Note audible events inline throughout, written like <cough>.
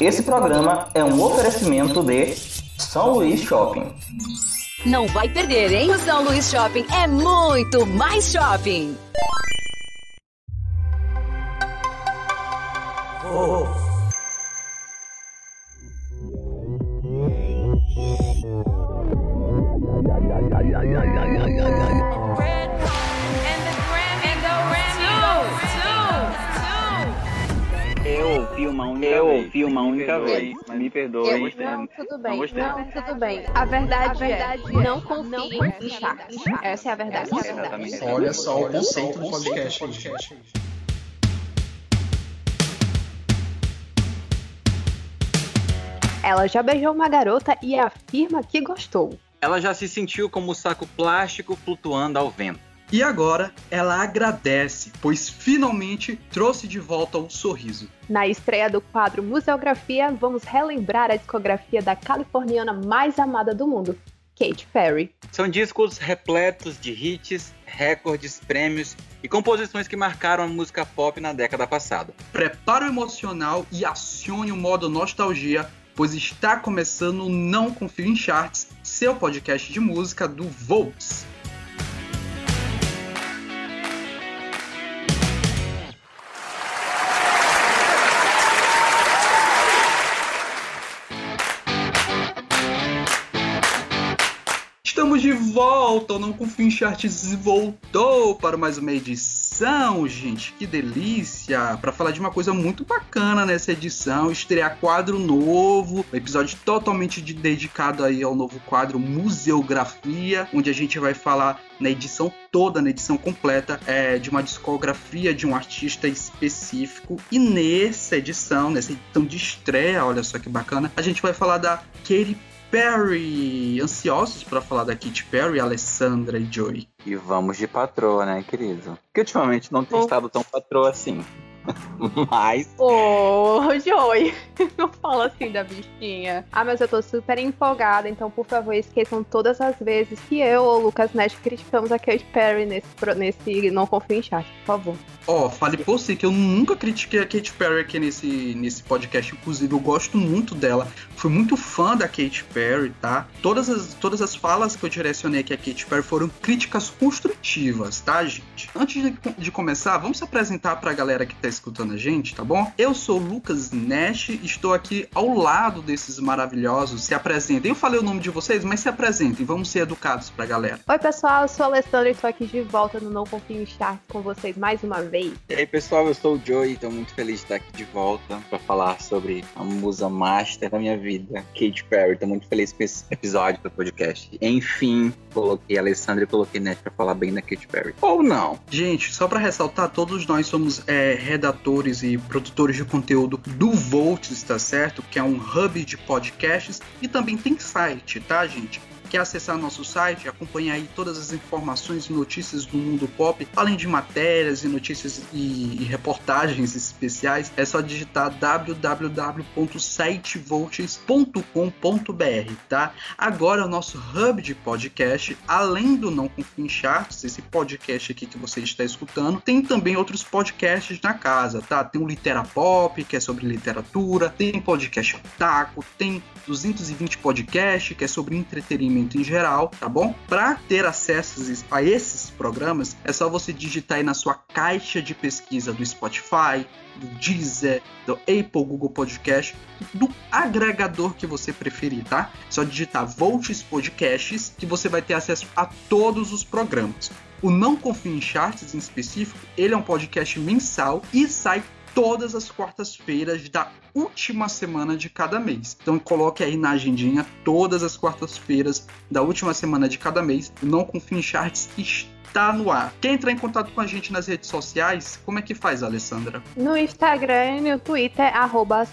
Esse programa é um oferecimento de São Luís Shopping. Não vai perder, hein? O São Luís Shopping é muito mais shopping. Oh. Me perdoe. não, tudo bem. Não, tudo bem. A verdade, a verdade é, não confie em Sharks. Essa é a verdade. É a verdade. Olha só o conceito do podcast. Ela já beijou uma garota e afirma que gostou. Ela já se sentiu como um saco plástico flutuando ao vento. E agora ela agradece, pois finalmente trouxe de volta o sorriso. Na estreia do quadro Museografia, vamos relembrar a discografia da californiana mais amada do mundo, Katy Perry. São discos repletos de hits, recordes, prêmios e composições que marcaram a música pop na década passada. Prepare o emocional e acione o modo nostalgia, pois está começando o Não Confio em Charts, seu podcast de música do Volts. Volta, o Não Confio em Charts voltou para mais uma edição, gente, que delícia! Para falar de uma coisa muito bacana nessa edição, estrear quadro novo, episódio totalmente de, dedicado aí ao novo quadro Museografia, onde a gente vai falar na edição toda, na edição completa, é, de uma discografia de um artista específico. E nessa edição, nessa edição de estreia, olha só que bacana, a gente vai falar da Katy Perry. Ansiosos para falar da Katy Perry, Alessandra e Joey. E vamos de patroa, né, querido? Que ultimamente não tem estado tão patroa assim. <laughs> Mas. Ô, oh, Joey, <laughs> não fala assim da bichinha. Ah, mas eu tô super empolgada, então por favor esqueçam todas as vezes que eu ou o Lucas Nash criticamos a Katy Perry nesse, nesse Não Confio em Chat, por favor. Ó, oh, fale por si que eu nunca critiquei a Katy Perry aqui nesse, nesse podcast, inclusive eu gosto muito dela. Fui muito fã da Katy Perry, tá? Todas as, todas as falas que eu direcionei aqui a Katy Perry foram críticas construtivas, tá, gente? Antes de, de começar, vamos se apresentar pra galera que tá escutando a gente, tá bom? Eu sou o Lucas Nash, estou aqui ao lado desses maravilhosos. Se apresentem. Eu falei o nome de vocês, mas se apresentem. Vamos ser educados pra galera. Oi, pessoal. Eu sou a Alessandra e estou aqui de volta no Não Confio em Chat com vocês mais uma vez. E aí, pessoal. Eu sou o Joey. Estou muito feliz de estar aqui de volta para falar sobre a musa master da minha vida, Katy Perry. Estou muito feliz com esse episódio do podcast. Enfim, coloquei a Alessandra e coloquei Nash para falar bem da Katy Perry. Ou não. Gente, só para ressaltar, todos nós somos é, redatores e produtores de conteúdo do Volts, tá certo? Que é um hub de podcasts e também tem site, tá, gente? Quer acessar nosso site, acompanhar todas as informações e notícias do mundo pop, além de matérias e notícias e, reportagens especiais, é só digitar www.sitevolts.com.br, tá? Agora o nosso hub de podcast, além do Não Confio Charts, esse podcast aqui que você está escutando, tem também outros podcasts na casa, tá? Tem o Litera Pop, que é sobre literatura, tem podcast Taco, tem 220 podcasts, que é sobre entretenimento entretenimento em geral, tá bom? Para ter acesso a esses programas, é só você digitar aí na sua caixa de pesquisa do Spotify, do Deezer, do Apple Google Podcast, do agregador que você preferir, tá? É só digitar Volts Podcasts que você vai ter acesso a todos os programas. O Não Confio em Charts em específico, ele é um podcast mensal e sai todas as quartas-feiras da última semana de cada mês. Então coloque aí na agendinha todas as quartas-feiras da última semana de cada mês. Não Confio em Charts está no ar. Quer entrar em contato com a gente nas redes sociais? Como é que faz, Alessandra? No Instagram e no Twitter, arroba.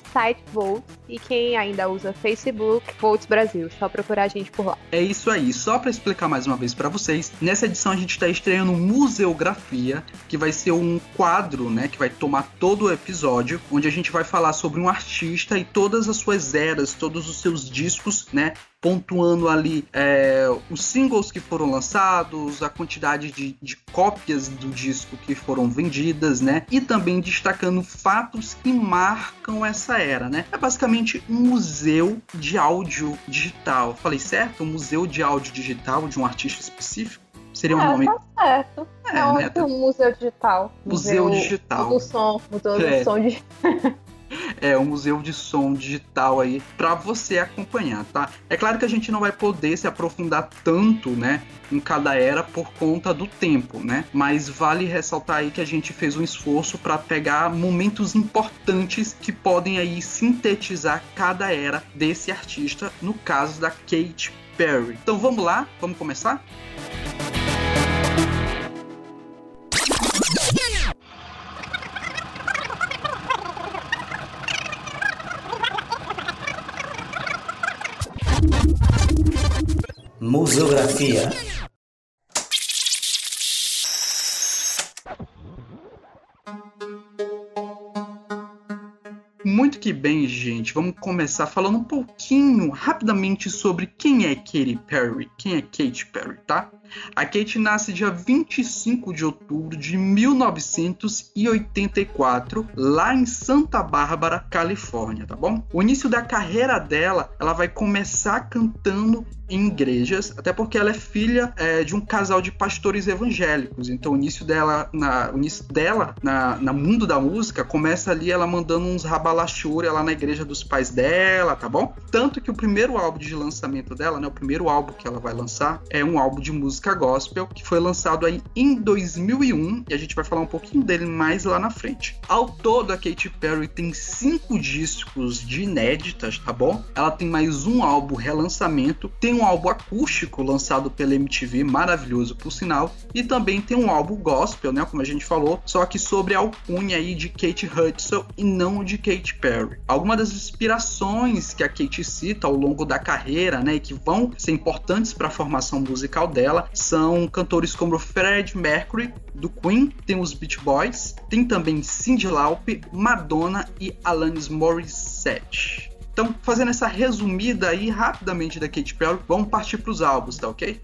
E quem ainda usa Facebook, Volts Brasil. Só procurar a gente por lá. É isso aí. Só para explicar mais uma vez para vocês, nessa edição a gente está estreando Museografia, que vai ser um quadro, né, que vai tomar todo o episódio, onde a gente vai falar sobre um artista e todas as suas eras, todos os seus discos, né, pontuando ali é, os singles que foram lançados, a quantidade de, de cópias do disco que foram vendidas, né? E também destacando fatos que marcam essa era, né? É basicamente um museu de áudio digital. Falei certo? Um museu de áudio digital de um artista específico? Seria um é, nome. Tá certo. É, é um, né? museu digital. Museu, museu digital. Do som, museu é. do som de. <laughs> é, um museu de som digital aí para você acompanhar, tá? É claro que a gente não vai poder se aprofundar tanto, né, em cada era por conta do tempo, né? Mas vale ressaltar aí que a gente fez um esforço para pegar momentos importantes que podem aí sintetizar cada era desse artista, no caso da Kate Perry. Então vamos lá, vamos começar? Museografia Muito que bem, gente. Vamos começar falando um pouquinho, rapidamente, sobre quem é Katy Perry. Quem é Katy Perry, tá? A Kate nasce dia 25 de outubro de 1984, lá em Santa Bárbara, Califórnia, tá bom? O início da carreira dela, ela vai começar cantando em igrejas, até porque ela é filha é, de um casal de pastores evangélicos. Então o início dela, na, o início dela na, na mundo da música começa ali ela mandando uns rabalachura lá na igreja dos pais dela, tá bom? Tanto que o primeiro álbum de lançamento dela, né, o primeiro álbum que ela vai lançar é um álbum de música gospel que foi lançado aí em 2001 e a gente vai falar um pouquinho dele mais lá na frente. Ao todo a Katy Perry tem cinco discos de inéditas, tá bom? Ela tem mais um álbum relançamento, tem um álbum acústico lançado pela MTV, maravilhoso por sinal, e também tem um álbum gospel, né, como a gente falou, só que sobre a alcunha aí de Kate Hudson e não de Katy Perry. Algumas das inspirações que a Kate cita ao longo da carreira, né, e que vão ser importantes para a formação musical dela, são cantores como Fred Mercury do Queen, tem os Beach Boys, tem também Cyndi Lauper, Madonna e Alanis Morissette. Então, fazendo essa resumida aí rapidamente da Katy Perry, vamos partir para os álbuns, tá ok?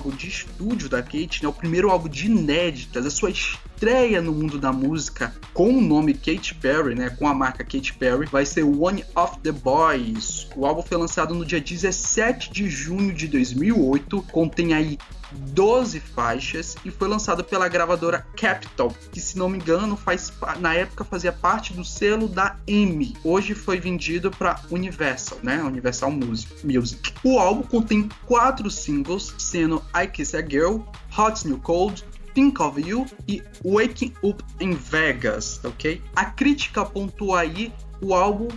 Álbum de estúdio da Kate, né, o primeiro álbum de inéditas, a sua estreia no mundo da música com o nome Katy Perry, né, com a marca Katy Perry, vai ser One of the Boys. O álbum foi lançado no dia 17 de junho de 2008, contém aí 12 faixas e foi lançado pela gravadora Capitol, que se não me engano faz na época fazia parte do selo da EMI. Hoje foi vendido para Universal, né? Universal Music. O álbum contém quatro singles, sendo I Kiss a Girl, Hot New Cold, Think of You e Waking Up in Vegas, ok? A crítica pontua aí o álbum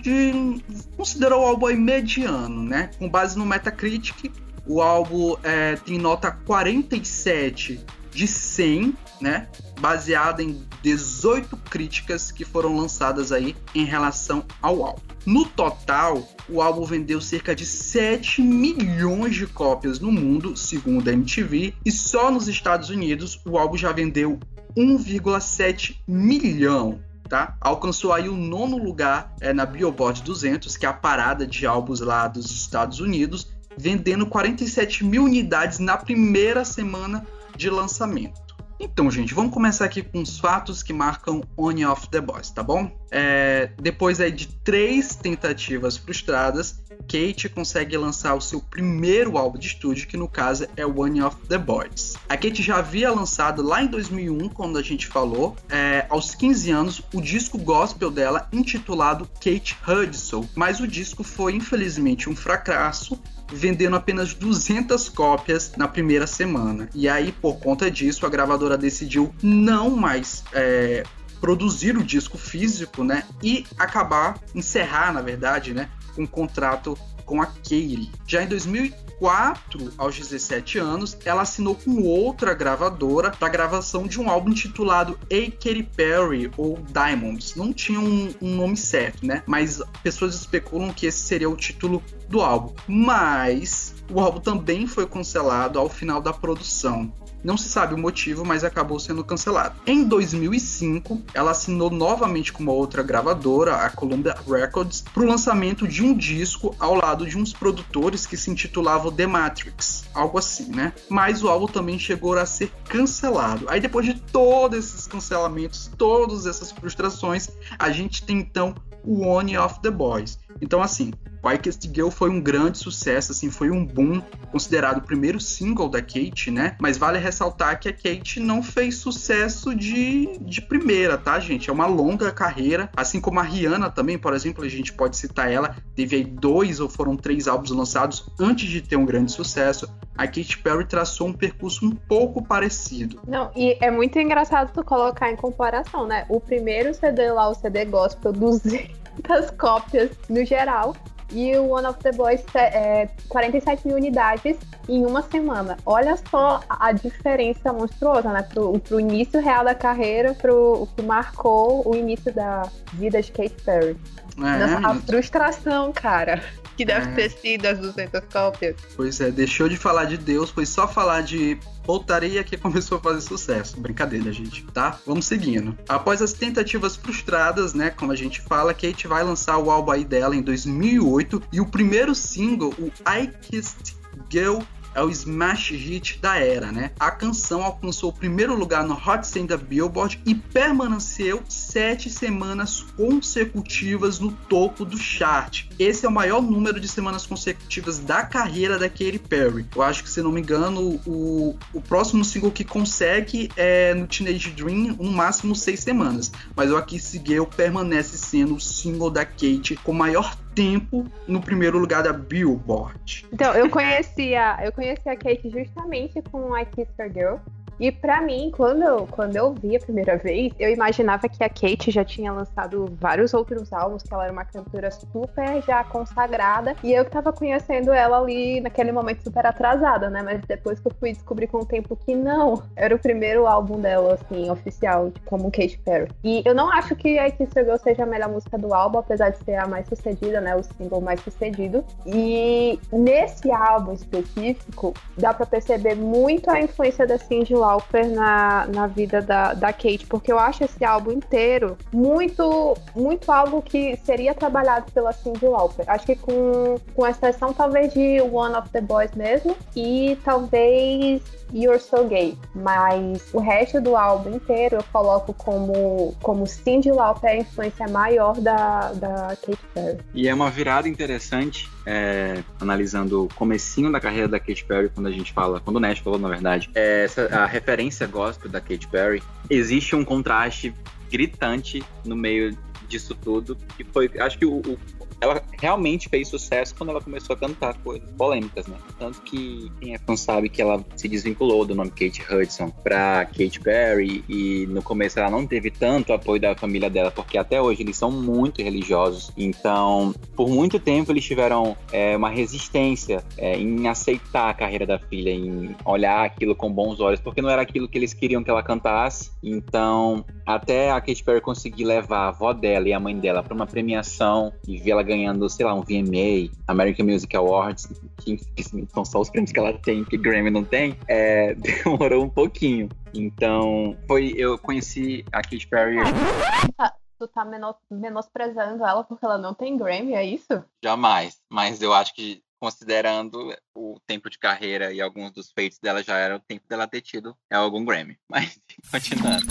de considerou o álbum aí mediano, né? Com base no Metacritic, o álbum é, tem nota 47 de 100, né? Baseada em 18 críticas que foram lançadas aí em relação ao álbum. No total, o álbum vendeu cerca de 7 milhões de cópias no mundo, segundo a MTV, e só nos Estados Unidos o álbum já vendeu 1,7 milhão. Tá? Alcançou aí o nono lugar é, na Billboard 200, que é a parada de álbuns lá dos Estados Unidos, vendendo 47 mil unidades na primeira semana de lançamento. Então, gente, vamos começar aqui com os fatos que marcam On Off The Boys, tá bom? É, depois aí de três tentativas frustradas, Kate consegue lançar o seu primeiro álbum de estúdio, que no caso é One of the Boys. A Kate já havia lançado lá em 2001, quando a gente falou, é, aos 15 anos, o disco gospel dela intitulado Kate Hudson, mas o disco foi infelizmente um fracasso vendendo apenas 200 cópias na primeira semana. E aí, por conta disso, a gravadora decidiu não mais é, produzir o disco físico, né? E acabar, encerrar, na verdade, né? Um contrato com a Katie. Já em 2004, aos 17 anos, ela assinou com outra gravadora para gravação de um álbum intitulado A Katy Perry ou Diamonds. Não tinha um, um nome certo, né? Mas pessoas especulam que esse seria o título do álbum. Mas o álbum também foi cancelado ao final da produção. Não se sabe o motivo, mas acabou sendo cancelado. Em 2005, ela assinou novamente com uma outra gravadora, a Columbia Records, para o lançamento de um disco ao lado de uns produtores que se intitulavam The Matrix, algo assim, né? Mas o álbum também chegou a ser cancelado. Aí depois de todos esses cancelamentos, todas essas frustrações, a gente tem então o One of the Boys. Então assim, Quickest Girl foi um grande sucesso, assim, foi um boom, considerado o primeiro single da Kate, né? Mas vale ressaltar que a Kate não fez sucesso de, de primeira, tá, gente? É uma longa carreira, assim como a Rihanna também, por exemplo, a gente pode citar ela, teve aí dois ou foram três álbuns lançados antes de ter um grande sucesso. A Katy Perry traçou um percurso um pouco parecido. Não, e é muito engraçado tu colocar em comparação, né? O primeiro CD lá, o CD Gospel, 200 cópias no geral, e o One of the Boys é 47 mil unidades em uma semana. Olha só a diferença monstruosa, né? Pro, pro início real da carreira, pro o que marcou o início da vida de Kate Perry. É, Nossa, a frustração, cara, que deve é. ter sido as 200 cópias. Pois é, deixou de falar de Deus, foi só falar de voltaria que <laughs> começou a fazer sucesso. Brincadeira, gente, tá? Vamos seguindo. Após as tentativas frustradas, né, como a gente fala, Kate vai lançar o álbum aí dela em 2008 e o primeiro single, o I Kissed Girl é o smash hit da era, né? A canção alcançou o primeiro lugar no Hot 100 da Billboard e permaneceu sete semanas consecutivas no topo do chart. Esse é o maior número de semanas consecutivas da carreira da Katy Perry. Eu acho que, se não me engano, o, o próximo single que consegue é no Teenage Dream, no máximo seis semanas. Mas o Aqui Segueu permanece sendo o single da Katy com maior tempo no primeiro lugar da Billboard. Então, eu conhecia, eu conheci a Kate justamente com I Kiss Your Girl. E para mim, quando eu, quando eu vi a primeira vez, eu imaginava que a Kate já tinha lançado vários outros álbuns, que ela era uma cantora super já consagrada, e eu tava conhecendo ela ali naquele momento super atrasada, né? Mas depois que eu fui descobrir com o tempo que não, era o primeiro álbum dela, assim, oficial, como Kate Perry. E eu não acho que a Kiss Girl seja a melhor música do álbum, apesar de ser a mais sucedida, né? O single mais sucedido. E nesse álbum específico, dá para perceber muito a influência da Cyndi Lauper na, na vida da, da Kate, porque eu acho esse álbum inteiro muito, muito algo que seria trabalhado pela Cyndi Lauper. Acho que com, com exceção talvez de One of the Boys mesmo e talvez You're So Gay. Mas o resto do álbum inteiro eu coloco como, como Cyndi Lauper a influência maior da, da Kate Perry. E é uma virada interessante é, analisando o comecinho da carreira da Katy Perry, quando a gente fala, quando o Nash falou, na verdade, é, essa, a referência gospel da Katy Perry, existe um contraste gritante no meio disso tudo, que foi, acho que o, o ela realmente fez sucesso quando ela começou a cantar coisas polêmicas, né? Tanto que quem é fã sabe que ela se desvinculou do nome Kate Hudson pra Kate Perry e no começo ela não teve tanto apoio da família dela, porque até hoje eles são muito religiosos. Então, por muito tempo eles tiveram é, uma resistência é, em aceitar a carreira da filha, em olhar aquilo com bons olhos, porque não era aquilo que eles queriam que ela cantasse. Então, até a Katy Perry conseguir levar a avó dela e a mãe dela para uma premiação e ver ela ganhando, sei lá, um VMA, American Music Awards, que são só os prêmios que ela tem, que Grammy não tem, é, <laughs> demorou um pouquinho. Então, foi, eu conheci a Katy Perry. Tu tá menosprezando ela porque ela não tem Grammy, é isso? Jamais, mas eu acho que considerando o tempo de carreira e alguns dos feitos dela já era o tempo dela ter tido algum Grammy. Mas <laughs> continuando.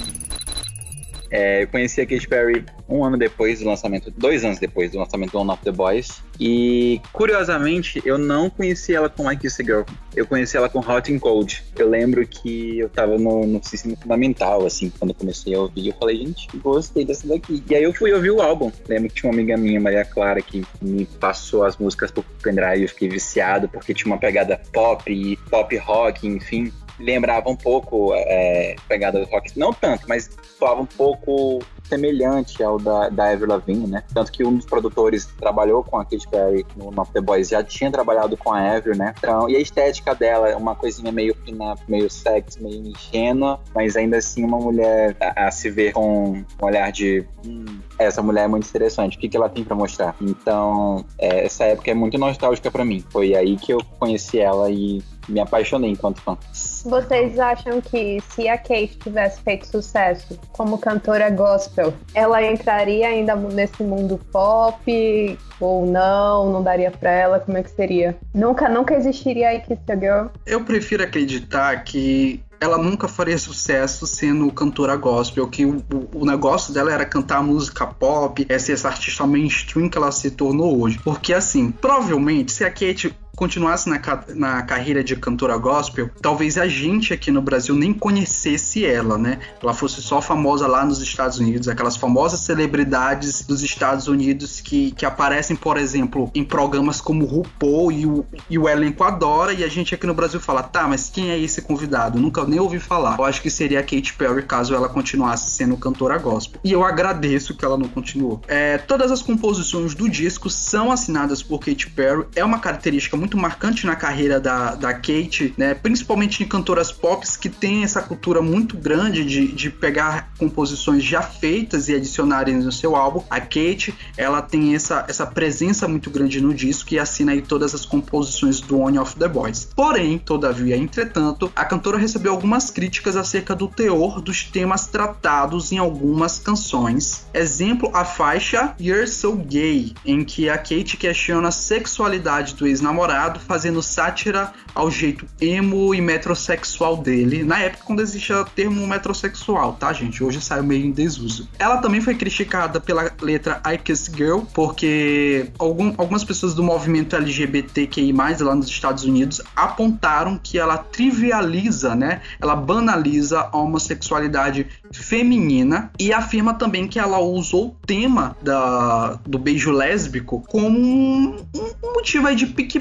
É, eu conheci a Katy Perry um ano depois do lançamento, dois anos depois do lançamento do One of the Boys. E, curiosamente, eu não conheci ela com I Kiss a Girl. Eu conheci ela com Hot and Cold. Eu lembro que eu tava no, no sistema fundamental, assim, quando eu comecei a ouvir. Eu falei, gente, gostei dessa daqui. E aí eu fui ouvir o álbum. Lembro que tinha uma amiga minha, Maria Clara, que me passou as músicas pro pendrive. Eu fiquei viciado, porque tinha uma pegada pop e pop rock, enfim. Lembrava um pouco é, pegada do rock, não tanto, mas soava um pouco semelhante ao da, da Avril Lavigne, né? Tanto que um dos produtores trabalhou com a Katy Perry no Not The Boys, já tinha trabalhado com a Avril, né? Então, e a estética dela uma coisinha meio pin-up, meio sexy, meio ingênua, mas ainda assim uma mulher a, a se ver com um olhar de hum, essa mulher é muito interessante, o que, que ela tem para mostrar. Então, é, essa época é muito nostálgica para mim. Foi aí que eu conheci ela e me apaixonei enquanto fã. Vocês acham que se a Kate tivesse feito sucesso como cantora gospel, ela entraria ainda nesse mundo pop ou não? Não daria pra ela? Como é que seria? Nunca, nunca existiria a Kiss the Girl? Eu prefiro acreditar que ela nunca faria sucesso sendo cantora gospel, que o, o, negócio dela era cantar música pop, é ser essa artista mainstream que ela se tornou hoje. Porque assim, provavelmente, se a Kate continuasse na, na carreira de cantora gospel, talvez a gente aqui no Brasil nem conhecesse ela, né? Ela fosse só famosa lá nos Estados Unidos, aquelas famosas celebridades dos Estados Unidos que, que aparecem, por exemplo, em programas como RuPaul e o, e o elenco adora, e a gente aqui no Brasil fala, tá, mas quem é esse convidado? Nunca nem ouvi falar. Eu acho que seria a Katy Perry caso ela continuasse sendo cantora gospel. E eu agradeço que ela não continuou. É, todas as composições do disco são assinadas por Katy Perry, é uma característica muito muito marcante na carreira da, da Kate, né? Principalmente em cantoras pop que tem essa cultura muito grande de, de pegar composições já feitas e adicionarem no seu álbum. A Kate, ela tem essa, essa presença muito grande no disco e assina aí todas as composições do One of the Boys. Porém, todavia, entretanto, a cantora recebeu algumas críticas acerca do teor dos temas tratados em algumas canções. Exemplo, a faixa You're So Gay, em que a Kate questiona a sexualidade do ex-namorado fazendo sátira ao jeito emo e metrosexual dele, na época quando existia o termo metrosexual, tá, gente? Hoje saiu meio em desuso. Ela também foi criticada pela letra I Kiss Girl, porque algum, algumas pessoas do movimento LGBTQI+, lá nos Estados Unidos, apontaram que ela trivializa, né? Ela banaliza a homossexualidade feminina e afirma também que ela usou o tema da, do beijo lésbico como um, um motivo aí de pique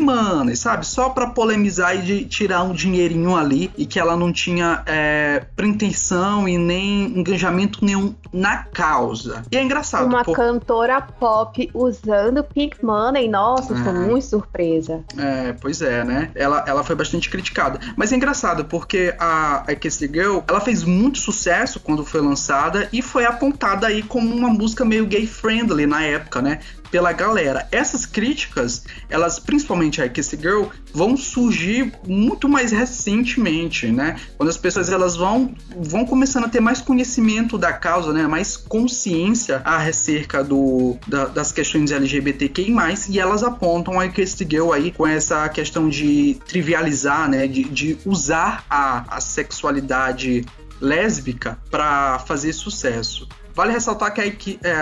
sabe? Só para polemizar e de tirar um dinheirinho ali e que ela não tinha é, pretensão e nem engajamento nenhum na causa. E é engraçado. Uma cantora pop usando Pink Money, nossa, é. muito surpresa. É, pois é, né? Ela, ela foi bastante criticada. Mas é engraçado porque a, a Cassie Girl, ela fez muito sucesso quando foi lançada e foi apontada aí como uma música meio gay friendly na época, né? Pela galera. Essas críticas, elas, principalmente a Kiss Girl, vão surgir muito mais recentemente, né? Quando as pessoas elas vão, vão começando a ter mais conhecimento da causa, né? Mais consciência acerca do, da, das questões LGBTQI+, e elas apontam a Kiss Girl aí com essa questão de trivializar, né? De, de usar a, a sexualidade lésbica para fazer sucesso. Vale ressaltar que a,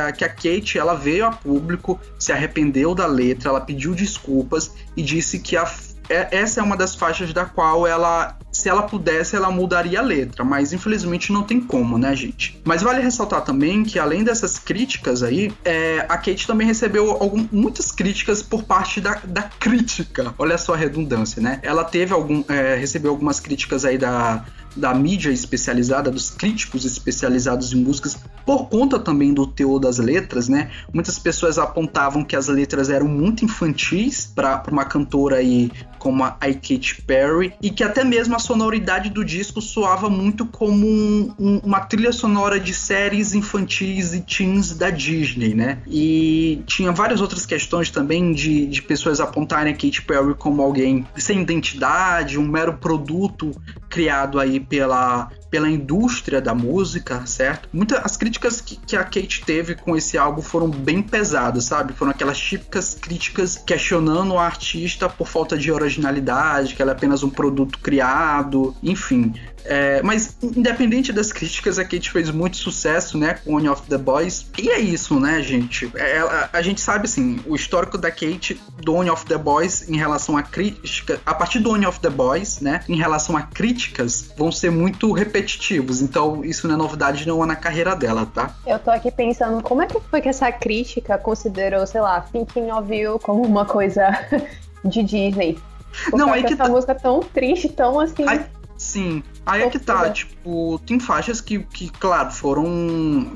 é, que a Kate ela veio a público, se arrependeu da letra, ela pediu desculpas e disse que a, é, essa é uma das faixas da qual ela, se ela pudesse, ela mudaria a letra, mas infelizmente não tem como, né, gente? Mas vale ressaltar também que além dessas críticas aí, é, a Kate também recebeu algum, muitas críticas por parte da, da crítica. Olha só a redundância, né? Ela teve algum, é, recebeu algumas críticas aí da da mídia especializada, dos críticos especializados em músicas, por conta também do teor das letras, né? Muitas pessoas apontavam que as letras eram muito infantis para uma cantora aí como a Katy Perry e que até mesmo a sonoridade do disco soava muito como um, um, uma trilha sonora de séries infantis e teens da Disney, né? E tinha várias outras questões também de, de pessoas apontarem a Katy Perry como alguém sem identidade, um mero produto criado aí pela, pela indústria da música, certo? Muitas as críticas que, que, a Kate teve com esse álbum foram bem pesadas, sabe? Foram aquelas típicas críticas questionando o artista por falta de originalidade, que ela é apenas um produto criado, enfim. É, mas, independente das críticas, a Kate fez muito sucesso, né, com One of the Boys. E é isso, né, gente? É, a, a, gente sabe, assim, o histórico da Kate do One of the Boys em relação a crítica, a partir do One of the Boys, né, em relação a críticas, vão ser muito repetitivos. Então, isso não é novidade nenhuma na carreira dela, tá? Eu tô aqui pensando, como é que foi que essa crítica considerou, sei lá, Thinking of You como uma coisa <laughs> de Disney? Não, aí que essa tá... música tão triste, tão assim. Aí Sim. Aí é que tá, tipo, tem faixas que, que claro, foram.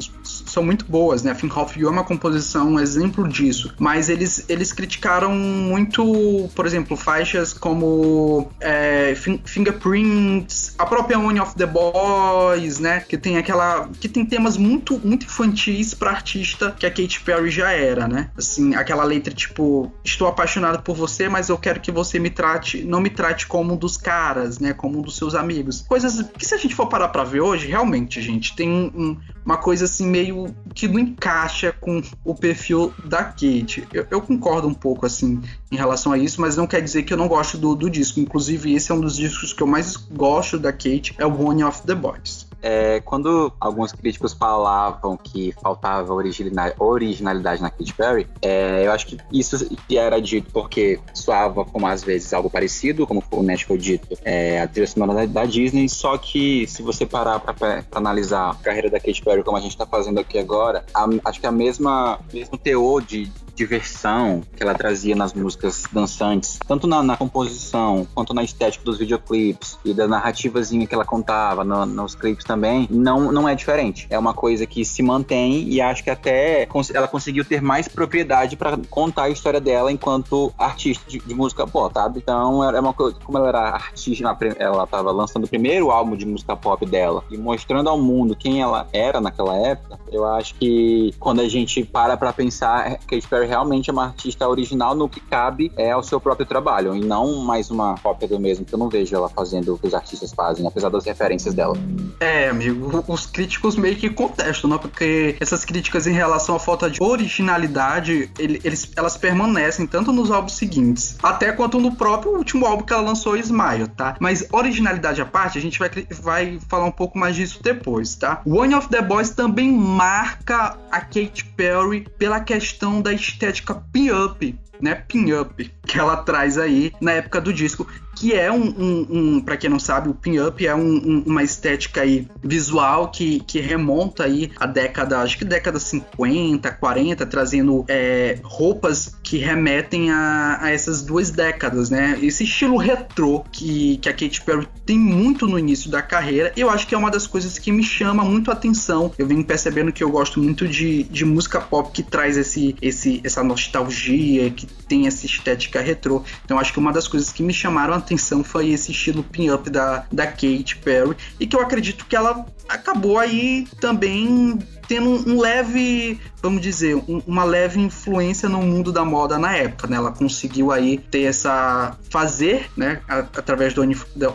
São muito boas, né? Think of You é uma composição, um exemplo disso. Mas eles, eles criticaram muito, por exemplo, faixas como é, Fingerprints, a própria One of the Boys, né? Que tem aquela. que tem temas muito, muito infantis pra artista que a Katy Perry já era, né? Assim, aquela letra tipo, estou apaixonado por você, mas eu quero que você me trate, não me trate como um dos caras, né? Como um dos seus amigos. Coisas que se a gente for parar pra ver hoje, realmente, gente, tem um, uma coisa assim meio que não encaixa com o perfil da Kate. Eu, eu, concordo um pouco assim em relação a isso, mas não quer dizer que eu não gosto do, do disco. Inclusive, esse é um dos discos que eu mais gosto da Kate, é o One of the Boys. É, quando alguns críticos falavam que faltava originalidade na Katy Perry, é, eu acho que isso era dito porque soava como às vezes algo parecido, como o Nash foi dito, é, a trilha sonora da, Disney, só que se você parar para analisar a carreira da Katy Perry como a gente está fazendo aqui agora, a, acho que a mesma mesmo teor de diversão que ela trazia nas músicas dançantes, tanto na, na composição quanto na estética dos videoclipes e da narrativazinha que ela contava no, nos clipes também, não, não é diferente. É uma coisa que se mantém e acho que até ela conseguiu ter mais propriedade para contar a história dela enquanto artista de, de música pop, sabe? Então, é uma coisa, como ela era artista, ela estava lançando o primeiro álbum de música pop dela e mostrando ao mundo quem ela era naquela época, eu acho que quando a gente para para pensar, Katy Perry realmente é uma artista original no que cabe é ao seu próprio trabalho e não mais uma cópia do mesmo, que eu não vejo ela fazendo o que os artistas fazem, apesar das referências dela. É, amigo, os críticos meio que contestam, né? Porque essas críticas em relação à falta de originalidade, eles, elas permanecem tanto nos álbuns seguintes, até quanto no próprio último álbum que ela lançou, Smile, tá? Mas originalidade à parte, a gente vai, vai falar um pouco mais disso depois, tá? One of the Boys também marca a Katy Perry pela questão da estética estética pin-up, né? Pin-up que ela traz aí na época do disco, que é um, um, um para quem não sabe, o pin-up é um, uma estética aí visual que, que remonta aí a década, acho que década 50, 40, trazendo é, roupas que remetem a, a, essas duas décadas, né? Esse estilo retrô que, que a Katy Perry tem muito no início da carreira, eu acho que é uma das coisas que me chama muito a atenção. Eu venho percebendo que eu gosto muito de, de música pop que traz esse, esse, essa nostalgia, que tem essa estética retrô. Então acho que uma das coisas que me chamaram a atenção foi esse estilo pin-up da, da Katy Perry e que eu acredito que ela acabou aí também tendo um leve, vamos dizer, um, uma leve influência no mundo da moda na época, né? Ela conseguiu aí ter essa fazer, né, através do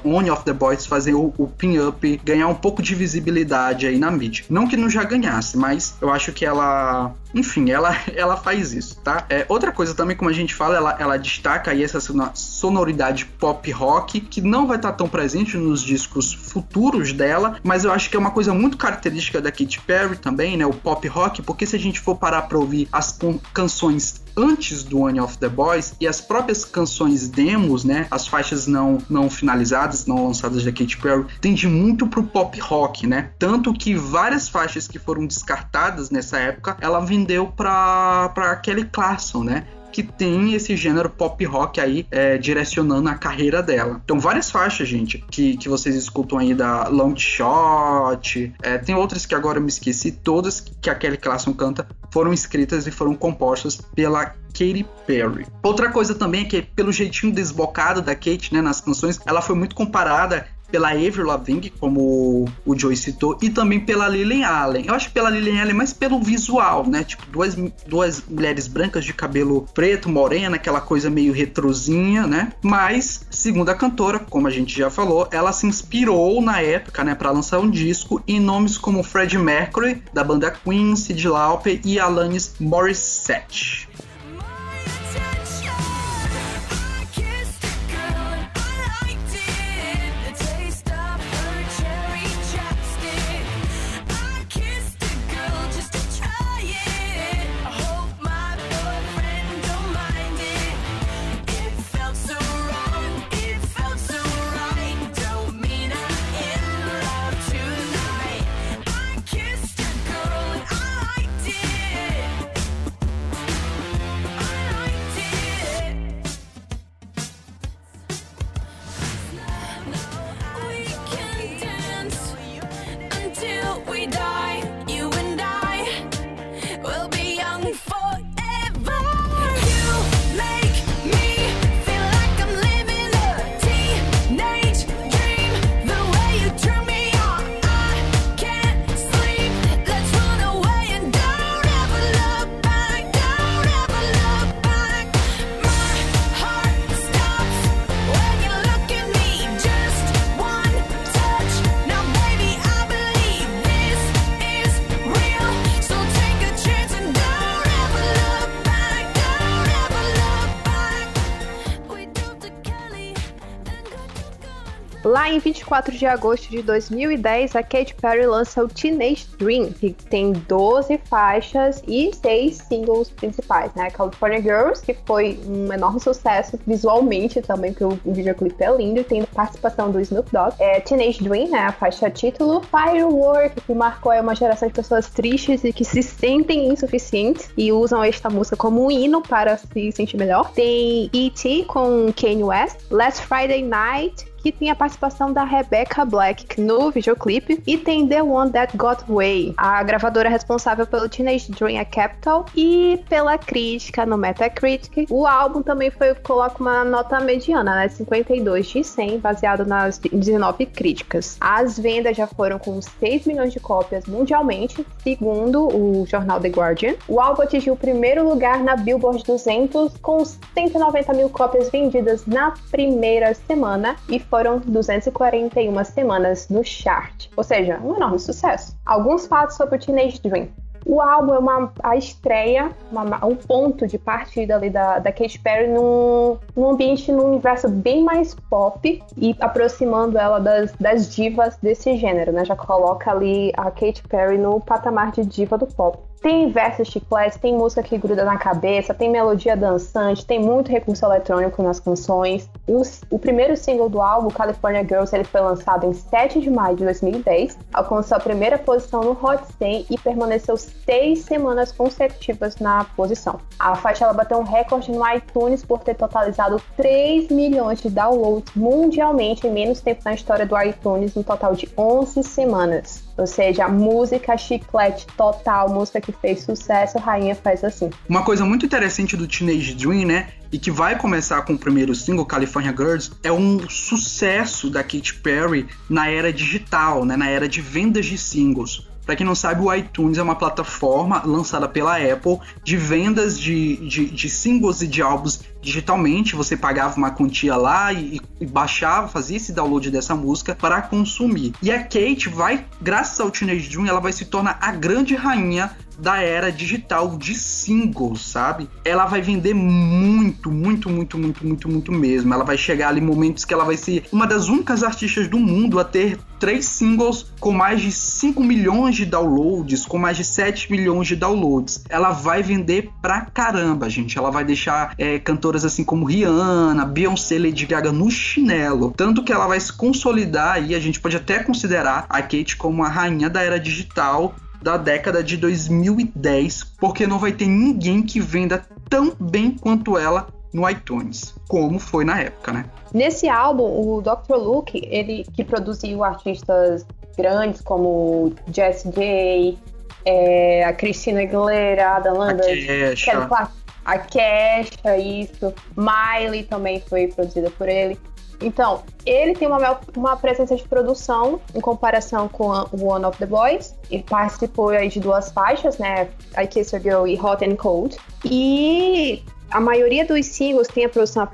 One of the Boys fazer o, o pin-up ganhar um pouco de visibilidade aí na mídia. Não que não já ganhasse, mas eu acho que ela enfim, ela, ela faz isso, tá? É, outra coisa também, como a gente fala, ela, ela destaca aí essa sonoridade pop rock, que não vai estar tão presente nos discos futuros dela, mas eu acho que é uma coisa muito característica da Katy Perry também, né? O pop rock, porque se a gente for parar pra ouvir as canções antes do One of the Boys e as próprias canções demos, né, as faixas não não finalizadas, não lançadas da Katy Perry, tende muito pro pop rock, né? Tanto que várias faixas que foram descartadas nessa época, ela vendeu para para Kelly Clarkson, né? Que tem esse gênero pop rock aí é, direcionando a carreira dela. Então, várias faixas, gente, que, que vocês escutam aí da Long Shot, é, tem outras que agora eu me esqueci, todas que a Kelly Clarkson canta foram escritas e foram compostas pela Katy Perry. Outra coisa também é que pelo jeitinho desbocado da Kate, né, nas canções, ela foi muito comparada pela Avril Lavigne, como o Joey citou, e também pela Lillian Allen. Eu acho pela Lillian Allen mais pelo visual, né? Tipo, duas, duas mulheres brancas de cabelo preto, morena, aquela coisa meio retrozinha, né? Mas, segundo a cantora, como a gente já falou, ela se inspirou na época, né, para lançar um disco em nomes como Freddie Mercury, da banda Queen, Cyndi Lauper e Alanis Morissette. 24 de agosto de 2010, a Katy Perry lança o Teenage Dream, que tem 12 faixas e 6 singles principais, né? California Girls, que foi um enorme sucesso visualmente também, porque o videoclipe é lindo, tem participação do Snoop Dogg. É, Teenage Dream, né? A faixa título. Firework, que marcou uma geração de pessoas tristes e que se sentem insuficientes e usam esta música como um hino para se sentir melhor. Tem E.T. com Kanye West. Last Friday Night, que tem a participação da Rebecca Black no videoclipe e tem The One That Got Way, a gravadora responsável pelo Teenage Dream a Capital e pela crítica no Metacritic. O álbum também foi coloca uma nota mediana, né, 52 de 100, baseado nas 19 críticas. As vendas já foram com 6 milhões de cópias mundialmente, segundo o jornal The Guardian. O álbum atingiu o primeiro lugar na Billboard 200 com 190 mil cópias vendidas na primeira semana e foram 241 semanas no chart, ou seja, um enorme sucesso. Alguns fatos sobre o Teenage Dream. O álbum é uma, a estreia, um ponto de partida ali da, da Katy Perry num, num ambiente, num universo bem mais pop e aproximando ela das, das divas desse gênero, né? Já coloca ali a Katy Perry no patamar de diva do pop. Tem versos chicletes, tem música que gruda na cabeça, tem melodia dançante, tem muito recurso eletrônico nas canções. Os, o primeiro single do álbum, California Girls, ele foi lançado em 7 de maio de 2010, alcançou a primeira posição no Hot 100 e permaneceu seis semanas consecutivas na posição. A faixa ela bateu um recorde no iTunes por ter totalizado 3 milhões de downloads mundialmente em menos tempo na história do iTunes, no total de 11 semanas. Ou seja, música chiclete total, música que fez sucesso, Rainha faz assim. Uma coisa muito interessante do Teenage Dream, né? E que vai começar com o primeiro single, California Girls, é um sucesso da Katy Perry na era digital, né? Na era de vendas de singles. Para quem não sabe, o iTunes é uma plataforma lançada pela Apple de vendas de, de, de singles e de álbuns digitalmente. Você pagava uma quantia lá e, e, baixava, fazia esse download dessa música para consumir. E a Kate vai, graças ao Teenage Dream, ela vai se tornar a grande rainha da era digital de singles, sabe? Ela vai vender muito, muito, muito, muito, muito, muito mesmo. Ela vai chegar ali momentos que ela vai ser uma das únicas artistas do mundo a ter três singles com mais de 5 milhões de downloads, com mais de 7 milhões de downloads. Ela vai vender pra caramba, gente. Ela vai deixar é, cantoras assim como Rihanna, Beyoncé, Lady Gaga no chinelo. Tanto que ela vai se consolidar e a gente pode até considerar a Kate como a rainha da era digital da década de 2010, porque não vai ter ninguém que venda tão bem quanto ela no iTunes, como foi na época, né? Nesse álbum, o Dr. Luke, ele que produziu artistas grandes como Jess J, é, a Cristina Aguilera, Adam Landers, a Kesha, isso, Miley também foi produzida por ele. Então, ele tem uma, uma presença de produção em comparação com o One of the Boys. Ele participou aí de duas faixas, né? I Kiss a Girl e Hot and Cold. E a maioria dos singles tem a produção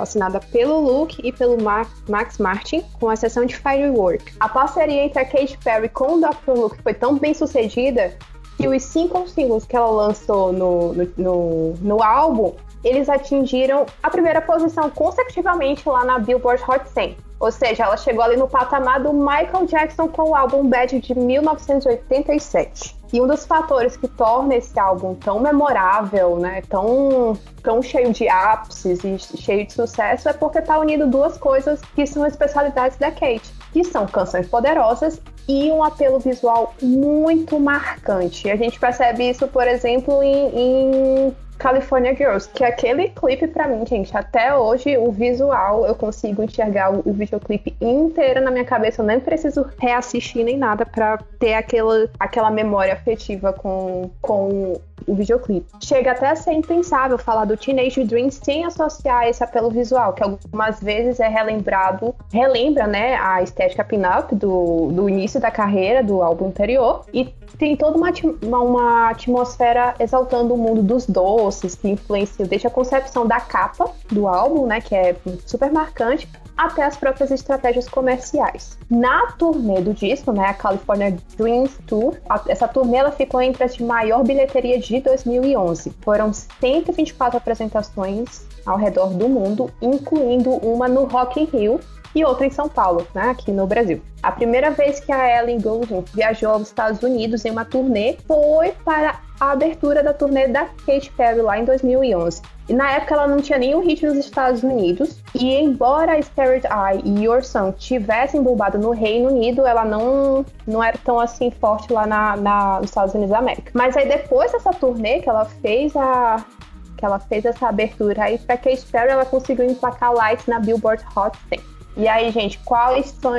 assinada pelo Luke e pelo Max Martin, com exceção de Firework. A parceria entre a Katy Perry com o Dr. Luke foi tão bem sucedida que os cinco singles que ela lançou no, no, no, no álbum eles atingiram a primeira posição consecutivamente lá na Billboard Hot 100. Ou seja, ela chegou ali no patamar do Michael Jackson com o álbum Bad de 1987. E um dos fatores que torna esse álbum tão memorável, né, tão, tão cheio de ápices e cheio de sucesso é porque está unindo duas coisas que são especialidades da Kate, que são canções poderosas e um apelo visual muito marcante. A gente percebe isso, por exemplo, em, em California Girls, que é aquele clipe para mim, gente, até hoje o visual eu consigo enxergar o, videoclipe inteiro na minha cabeça, eu nem preciso reassistir nem nada para ter aquela, aquela memória afetiva com, com o videoclipe. Chega até a ser impensável falar do Teenage Dream sem associar esse apelo visual, que algumas vezes é relembrado, relembra, né, a estética pin-up do, do início da carreira, do álbum anterior, e tem toda uma, uma atmosfera exaltando o mundo dos doces, que influencia desde a concepção da capa do álbum, né, que é super marcante, até as próprias estratégias comerciais. Na turnê do disco, né, a California Dreams Tour, a, essa turnê ela ficou entre as de maior bilheteria de 2011. Foram 124 apresentações ao redor do mundo, incluindo uma no Rock in Rio, e outra em São Paulo, né, aqui no Brasil. A primeira vez que a Ellen Goulding viajou aos Estados Unidos em uma turnê foi para a abertura da turnê da Katy Perry lá em 2011. E na época ela não tinha nenhum hit nos Estados Unidos. E embora Spirit Eye e Your Song tivessem bombado no Reino Unido, ela não, não era tão assim forte lá na, na, nos Estados Unidos da América. Mas aí depois dessa turnê que ela fez a. Que ela fez essa abertura aí pra Katy Perry, ela conseguiu emplacar Lights na Billboard Hot 100. E aí, gente, quais são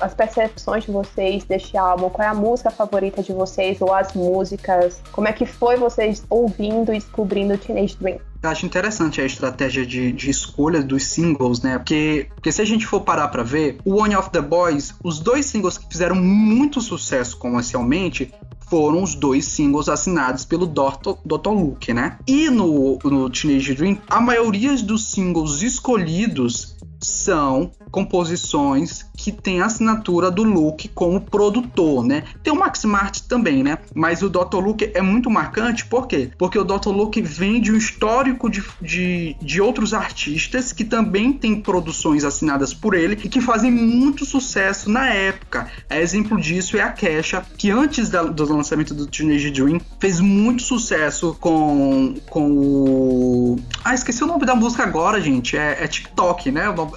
as percepções de vocês deste álbum? Qual é a música favorita de vocês ou as músicas? Como é que foi vocês ouvindo e descobrindo Teenage Dream? Eu acho interessante a estratégia de, de escolha dos singles, né? Porque, porque se a gente for parar para ver, o One of the Boys, os dois singles que fizeram muito sucesso comercialmente foram os dois singles assinados pelo Dr. Dr. Luke, né? E no, no Teenage Dream, a maioria dos singles escolhidos são composições que tem a assinatura do Luke como produtor, né? Tem o Max Martin também, né? Mas o Dr. Luke é muito marcante, por quê? Porque o Dr. Luke vem de um histórico de, de, de outros artistas que também têm produções assinadas por ele e que fazem muito sucesso na época. É, exemplo disso é a Kesha, que antes da, do lançamento do Teenage Dream fez muito sucesso com, com o. Ah, esqueci o nome da música agora, gente. É, é TikTok, né? O nome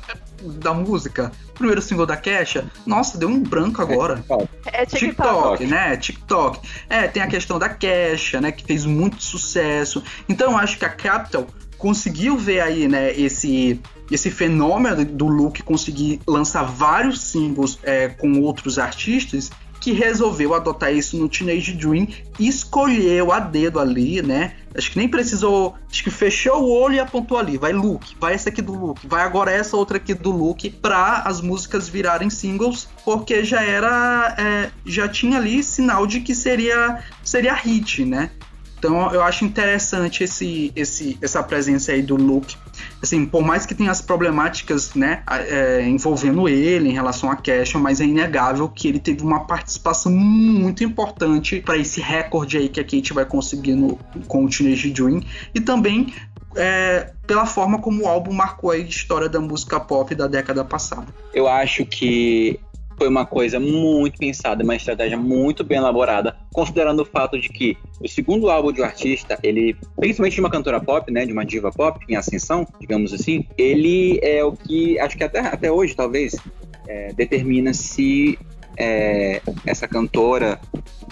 da música. O primeiro single da Kesha, nossa, deu um branco agora. É TikTok. TikTok, né? TikTok. É, tem a questão da Kesha, né? Que fez muito sucesso. Então eu acho que a Capital conseguiu ver aí, né, esse esse fenômeno do Luke conseguir lançar vários singles é, com outros artistas que resolveu adotar isso no Teenage Dream escolheu a dedo ali, né? Acho que nem precisou. Acho que fechou o olho e apontou ali. Vai Luke, vai essa aqui do Luke, vai agora essa outra aqui do Luke, pra as músicas virarem singles, porque já era. É, já tinha ali sinal de que seria, seria hit, né? Então eu acho interessante esse, esse, essa presença aí do Luke. Assim, por mais que tenha as problemáticas, né, é, envolvendo ele em relação a Cashion, mas é inegável que ele teve uma participação muito importante para esse recorde aí que a Kate vai conseguir no, com o Teenage Dream e também é, pela forma como o álbum marcou a história da música pop da década passada. Eu acho que foi uma coisa muito pensada, uma estratégia muito bem elaborada, considerando o fato de que o segundo álbum de um artista, ele, principalmente de uma cantora pop, né, de uma diva pop em ascensão, digamos assim, ele é o que, acho que até, até hoje, talvez, é, determina se é, essa cantora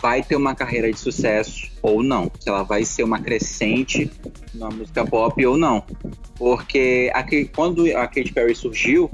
vai ter uma carreira de sucesso ou não, se ela vai ser uma crescente na música pop ou não. Porque quando a Katy Perry surgiu,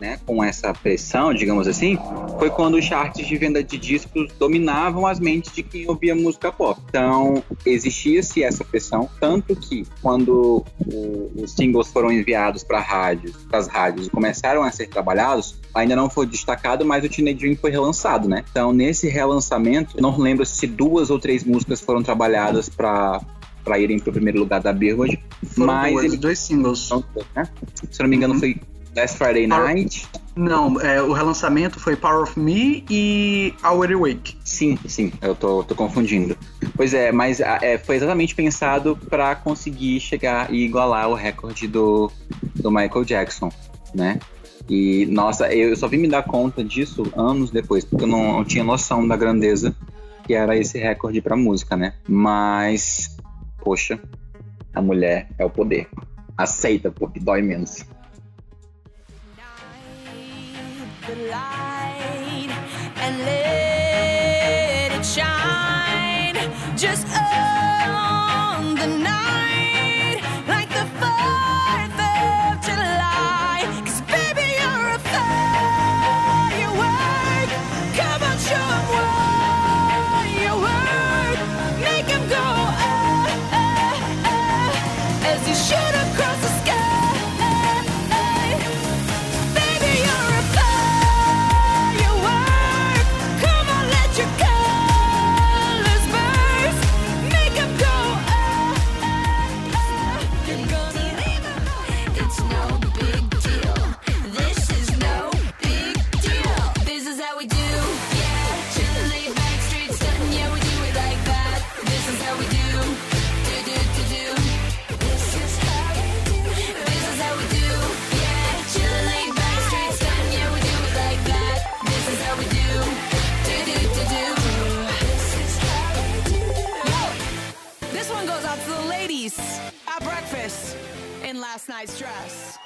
né, com essa pressão, digamos assim, foi quando os charts de venda de discos dominavam as mentes de quem ouvia música pop. Então, existia-se essa pressão, tanto que quando o, os singles foram enviados para rádios, as rádios começaram a ser trabalhados, ainda não foi destacado, mas o Teenage Dream foi relançado, né? Então, nesse relançamento, não lembro se duas ou três músicas foram trabalhadas para para irem para o primeiro lugar da Billboard, Foram mas duas, ele, dois singles. né? se não me engano Uhum. foi Last Friday Night. Não, é, o relançamento foi Power of Me e Our Awake. Sim, sim, eu tô, tô confundindo. Pois é, mas ah, é, foi exatamente pensado para conseguir chegar e igualar o recorde do, do Michael Jackson, né? E, nossa, eu só vim me dar conta disso anos depois, porque eu não, não tinha noção da grandeza que era esse recorde pra música, né? Mas, poxa, a mulher é o poder. Aceita, porque dói menos. The light and let it shine. Just last night's dress.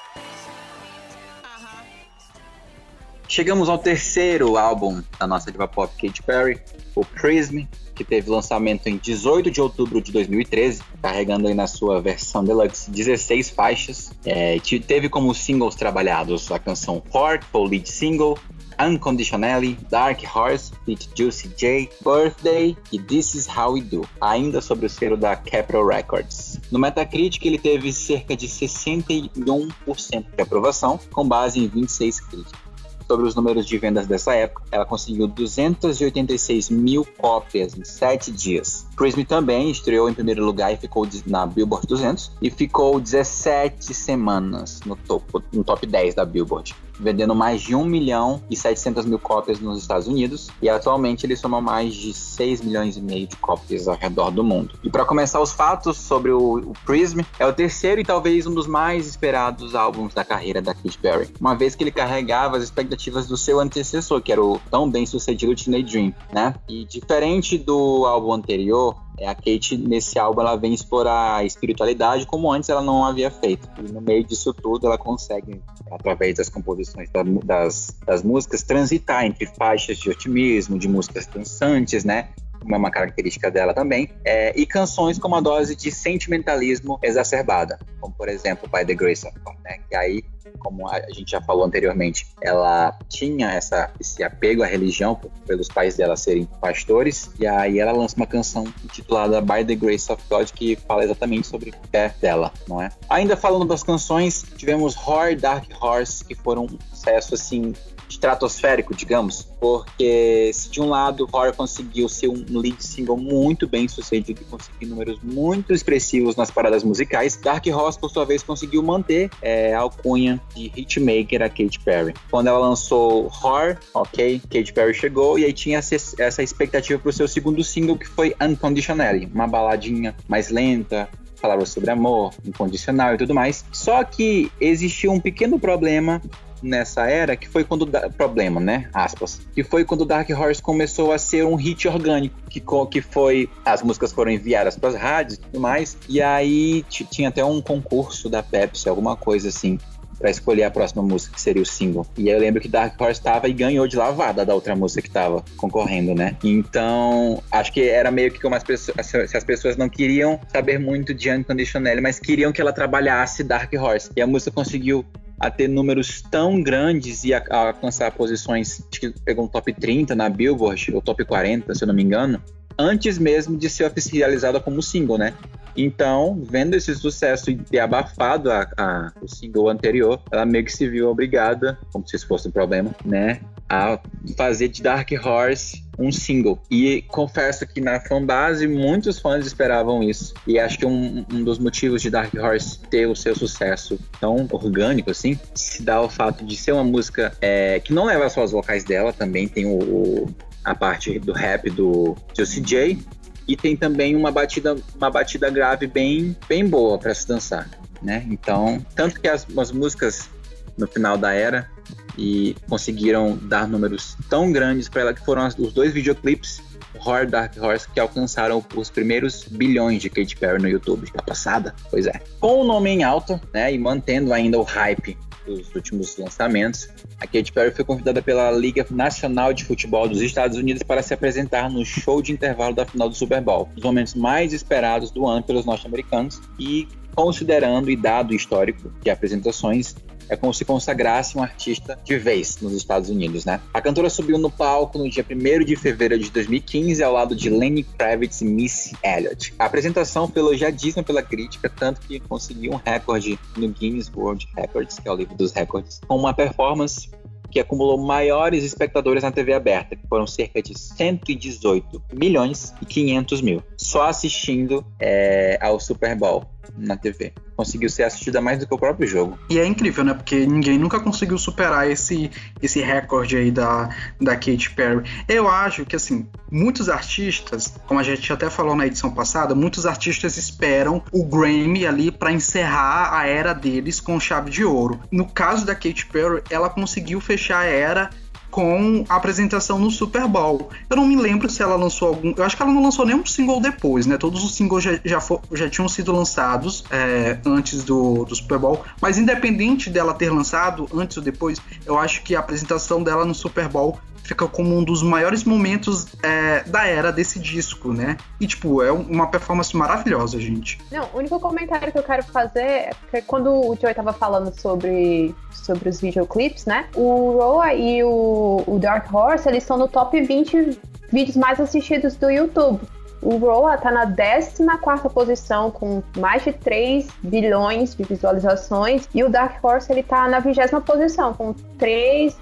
Chegamos ao terceiro álbum da nossa diva pop Katy Perry, o Prism, que teve lançamento em 18 de outubro de 2013, carregando aí na sua versão deluxe 16 faixas. É, te- teve como singles trabalhados a canção Heart, o lead single, Unconditionally, Dark Horse, feat Juicy J, Birthday e This Is How We Do, ainda sobre o selo da Capitol Records. No Metacritic ele teve cerca de 61% de aprovação, com base em 26 críticas sobre os números de vendas dessa época, ela conseguiu 286 mil cópias em 7 dias. Prism também estreou em primeiro lugar e ficou na Billboard 200 e ficou 17 semanas no topo, no top 10 da Billboard, vendendo mais de 1 milhão e 700 mil cópias nos Estados Unidos e atualmente ele soma mais de 6 milhões e meio de cópias ao redor do mundo. E para começar os fatos sobre o, o Prism, é o terceiro e talvez um dos mais esperados álbuns da carreira da Katy Perry, uma vez que ele carregava as expectativas do seu antecessor, que era o tão bem sucedido Teenage Dream, né? E diferente do álbum anterior, é, a Kate, nesse álbum, ela vem explorar a espiritualidade como antes ela não havia feito. E no meio disso tudo, ela consegue, através das composições da- das, das músicas, transitar entre faixas de otimismo, de músicas dançantes, né? Como é uma característica dela também, é, e canções com uma dose de sentimentalismo exacerbada, como por exemplo By the Grace of God, né? Que aí, como a gente já falou anteriormente, ela tinha essa, esse apego à religião pelos pais dela serem pastores, e aí ela lança uma canção intitulada By the Grace of God que fala exatamente sobre a fé dela, não é? Ainda falando das canções, tivemos Horror Dark Horse, que foram um sucesso assim estratosférico, digamos, porque se de um lado Horror conseguiu ser um lead single muito bem sucedido e conseguir números muito expressivos nas paradas musicais, Dark Horse, por sua vez, conseguiu manter é, a alcunha de hitmaker a Katy Perry. Quando ela lançou Horror, ok, Katy Perry chegou e aí tinha essa expectativa para o seu segundo single, que foi Unconditionally, uma baladinha mais lenta, falava sobre amor, incondicional e tudo mais. Só que existiu um pequeno problema nessa era, que foi quando problema, né? Aspas. Que foi quando Dark Horse começou a ser um hit orgânico, que que foi as músicas foram enviadas para as rádios e tudo mais, e aí tinha até um concurso da Pepsi, alguma coisa assim. Pra escolher a próxima música que seria o single. E eu lembro que Dark Horse estava e ganhou de lavada da outra música que estava concorrendo, né? Então, acho que era meio que como as pessoas, se as pessoas não queriam saber muito de Unconditionally, mas queriam que ela trabalhasse Dark Horse. E a música conseguiu a ter números tão grandes e a, a alcançar posições, acho que pegou um top 30 na Billboard, ou top 40, se eu não me engano, antes mesmo de ser oficializada como single, né? Então, vendo esse sucesso e ter abafado a, a- o single anterior, ela meio que se viu obrigada, como se isso fosse um problema, né? A fazer de Dark Horse um single. E confesso que na fanbase muitos fãs esperavam isso. E acho que um, um dos motivos de Dark Horse ter o seu sucesso tão orgânico assim se dá ao fato de ser uma música é, que não leva só as vocais dela, também tem o, o- a parte do rap do Juicy J e tem também uma batida, uma batida grave bem, bem boa para se dançar, né? Então, tanto que as, as músicas no final da era e conseguiram dar números tão grandes para ela que foram as- os dois videoclipes Horror Dark Horse que alcançaram os primeiros bilhões de Katy Perry no YouTube da passada. Pois é. Com o nome em alta, né, e mantendo ainda o hype dos últimos lançamentos, a Katy Perry foi convidada pela Liga Nacional de Futebol dos Estados Unidos para se apresentar no show de intervalo da final do Super Bowl, os momentos mais esperados do ano pelos norte-americanos e considerando e dado o histórico de apresentações é como se consagrasse um artista de vez nos Estados Unidos, né? A cantora subiu no palco no dia 1 de fevereiro de 2015 ao lado de Lenny Kravitz e Missy Elliott. A apresentação foi elogiadíssima pela crítica, tanto que conseguiu um recorde no Guinness World Records, que é o livro dos recordes, com uma performance que acumulou maiores espectadores na TV aberta, que foram cerca de 118 milhões e 500 mil, só assistindo é, ao Super Bowl na TV. Conseguiu ser assistida mais do que o próprio jogo. E é incrível, né? Porque ninguém nunca conseguiu superar esse, esse recorde aí da, da Katy Perry. Eu acho que, assim, muitos artistas, como a gente até falou na edição passada, muitos artistas esperam o Grammy ali para encerrar a era deles com chave de ouro. No caso da Katy Perry, ela conseguiu fechar a era com a apresentação no Super Bowl. Eu não me lembro se ela lançou algum. Eu acho que ela não lançou nenhum single depois, né? Todos os singles já, já, fo- já tinham sido lançados é, antes do, do Super Bowl. Mas independente dela ter lançado antes ou depois, eu acho que a apresentação dela no Super Bowl fica como um dos maiores momentos é, da era desse disco, né? E, tipo, é uma performance maravilhosa, gente. Não, o único comentário que eu quero fazer é que quando o Joey tava falando sobre, sobre os videoclips, né? O Roa e o, o Dark Horse, eles estão no top 20 vídeos mais assistidos do YouTube. O Roa tá na 14ª posição com mais de 3 bilhões de visualizações e o Dark Horse ele tá na 20ª posição com 3,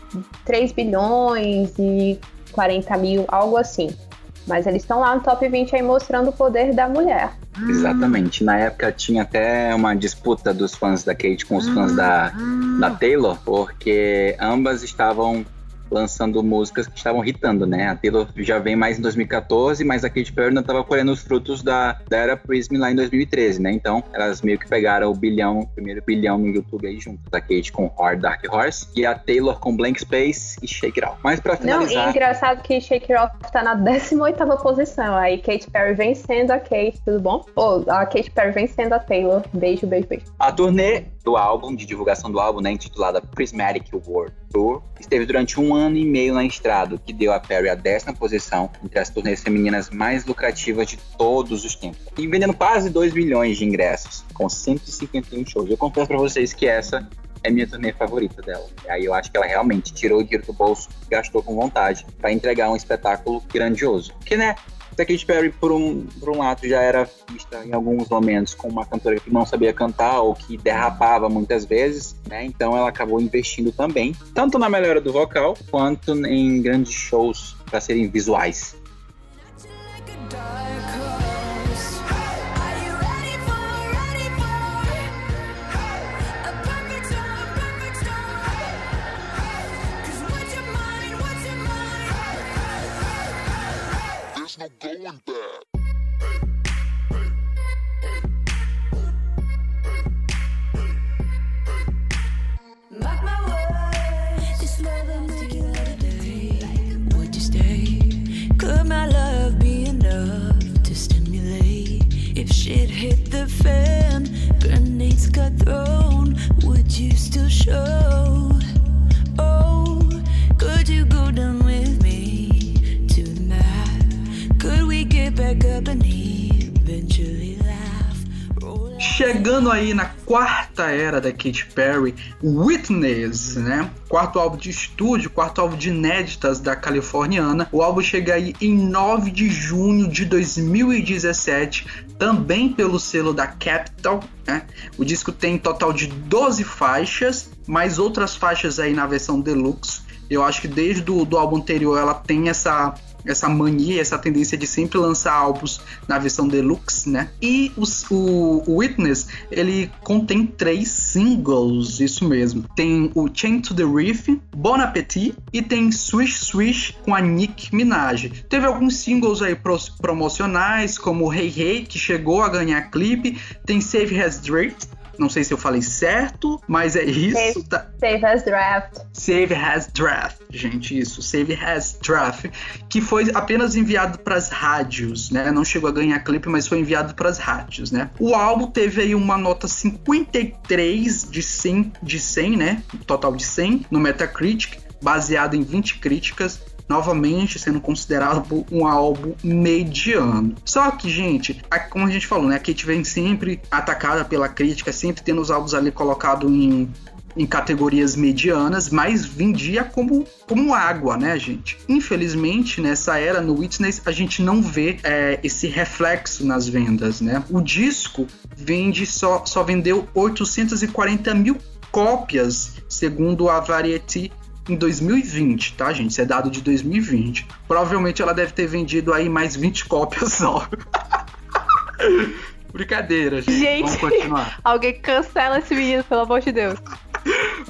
3 bilhões e 40 mil, algo assim. Mas eles estão lá no top 20 aí mostrando o poder da mulher. Exatamente. Na época tinha até uma disputa dos fãs da Kate com os fãs da, da Taylor, porque ambas estavam lançando músicas que estavam hitando, né? A Taylor já vem mais em 2014, mas a Katy Perry não estava colhendo os frutos da, da era Prism lá em 2013, né? Então, elas meio que pegaram o bilhão, o primeiro bilhão no YouTube aí junto. A Kate com Hard Dark Horse e a Taylor com Blank Space e Shake It Out. Mas pra Não, e é finalizar... engraçado que Shake It Off tá na 18ª posição. Aí Katy Perry vencendo a Kate, tudo bom? Ou a Katy Perry vencendo a Taylor. Beijo, beijo, beijo. A turnê do álbum, de divulgação do álbum, né, intitulada Prismatic World Esteve durante um ano e meio na estrada, que deu a Perry a décima posição entre as turnês femininas mais lucrativas de todos os tempos. E vendendo quase 2 milhões de ingressos, com 151 shows. Eu confesso pra vocês que essa é minha turnê favorita dela. Aí eu acho que ela realmente tirou o dinheiro do bolso gastou com vontade pra entregar um espetáculo grandioso. Porque, né, a Katy Perry, por um, por um lado, já era vista em alguns momentos como uma cantora que não sabia cantar ou que derrapava muitas vezes, né? Então ela acabou investindo também, tanto na melhora do vocal, quanto em grandes shows para serem visuais. like era da Katy Perry, Witness, né? Quarto álbum de estúdio, quarto álbum de inéditas da californiana. O álbum chega aí em 9 de junho de 2017, também pelo selo da Capitol, né? O disco tem total de 12 faixas, mais outras faixas aí na versão deluxe. Eu acho que desde o do álbum anterior ela tem essa essa mania, essa tendência de sempre lançar álbuns na versão deluxe, né? E os- o, o Witness, ele contém três singles, isso mesmo. Tem o Chain to the Reef, Bon Appetit e tem Swish Swish com a Nick Minaj. Teve alguns singles aí promocionais, como Hey Hey, que chegou a ganhar clipe, tem Save Has Drift, não sei se eu falei certo, mas é isso, Save. tá? Save as draft. Save Has Draft, gente, isso, Save Has Draft, que foi apenas enviado para as rádios, né? Não chegou a ganhar clipe, mas foi enviado para as rádios, né? O álbum teve aí uma nota 53 de 100, de 100, né? Total de 100 no Metacritic, baseado em 20 críticas. Novamente sendo considerado um álbum mediano. Só que, gente, como a gente falou, né? A Kate vem sempre atacada pela crítica, sempre tendo os álbuns ali colocados em em categorias medianas, mas vendia como, como água, né, gente? Infelizmente, nessa era no Witness, a gente não vê é, esse reflexo nas vendas, né? O disco vende só, só vendeu 840 mil cópias, segundo a Variety em 2020, tá, gente? Isso é dado de 2020. Provavelmente ela deve ter vendido aí mais 20 cópias só. <laughs> Brincadeira, gente. Gente. Vamos continuar. <laughs> Alguém cancela esse menino, pelo amor de Deus.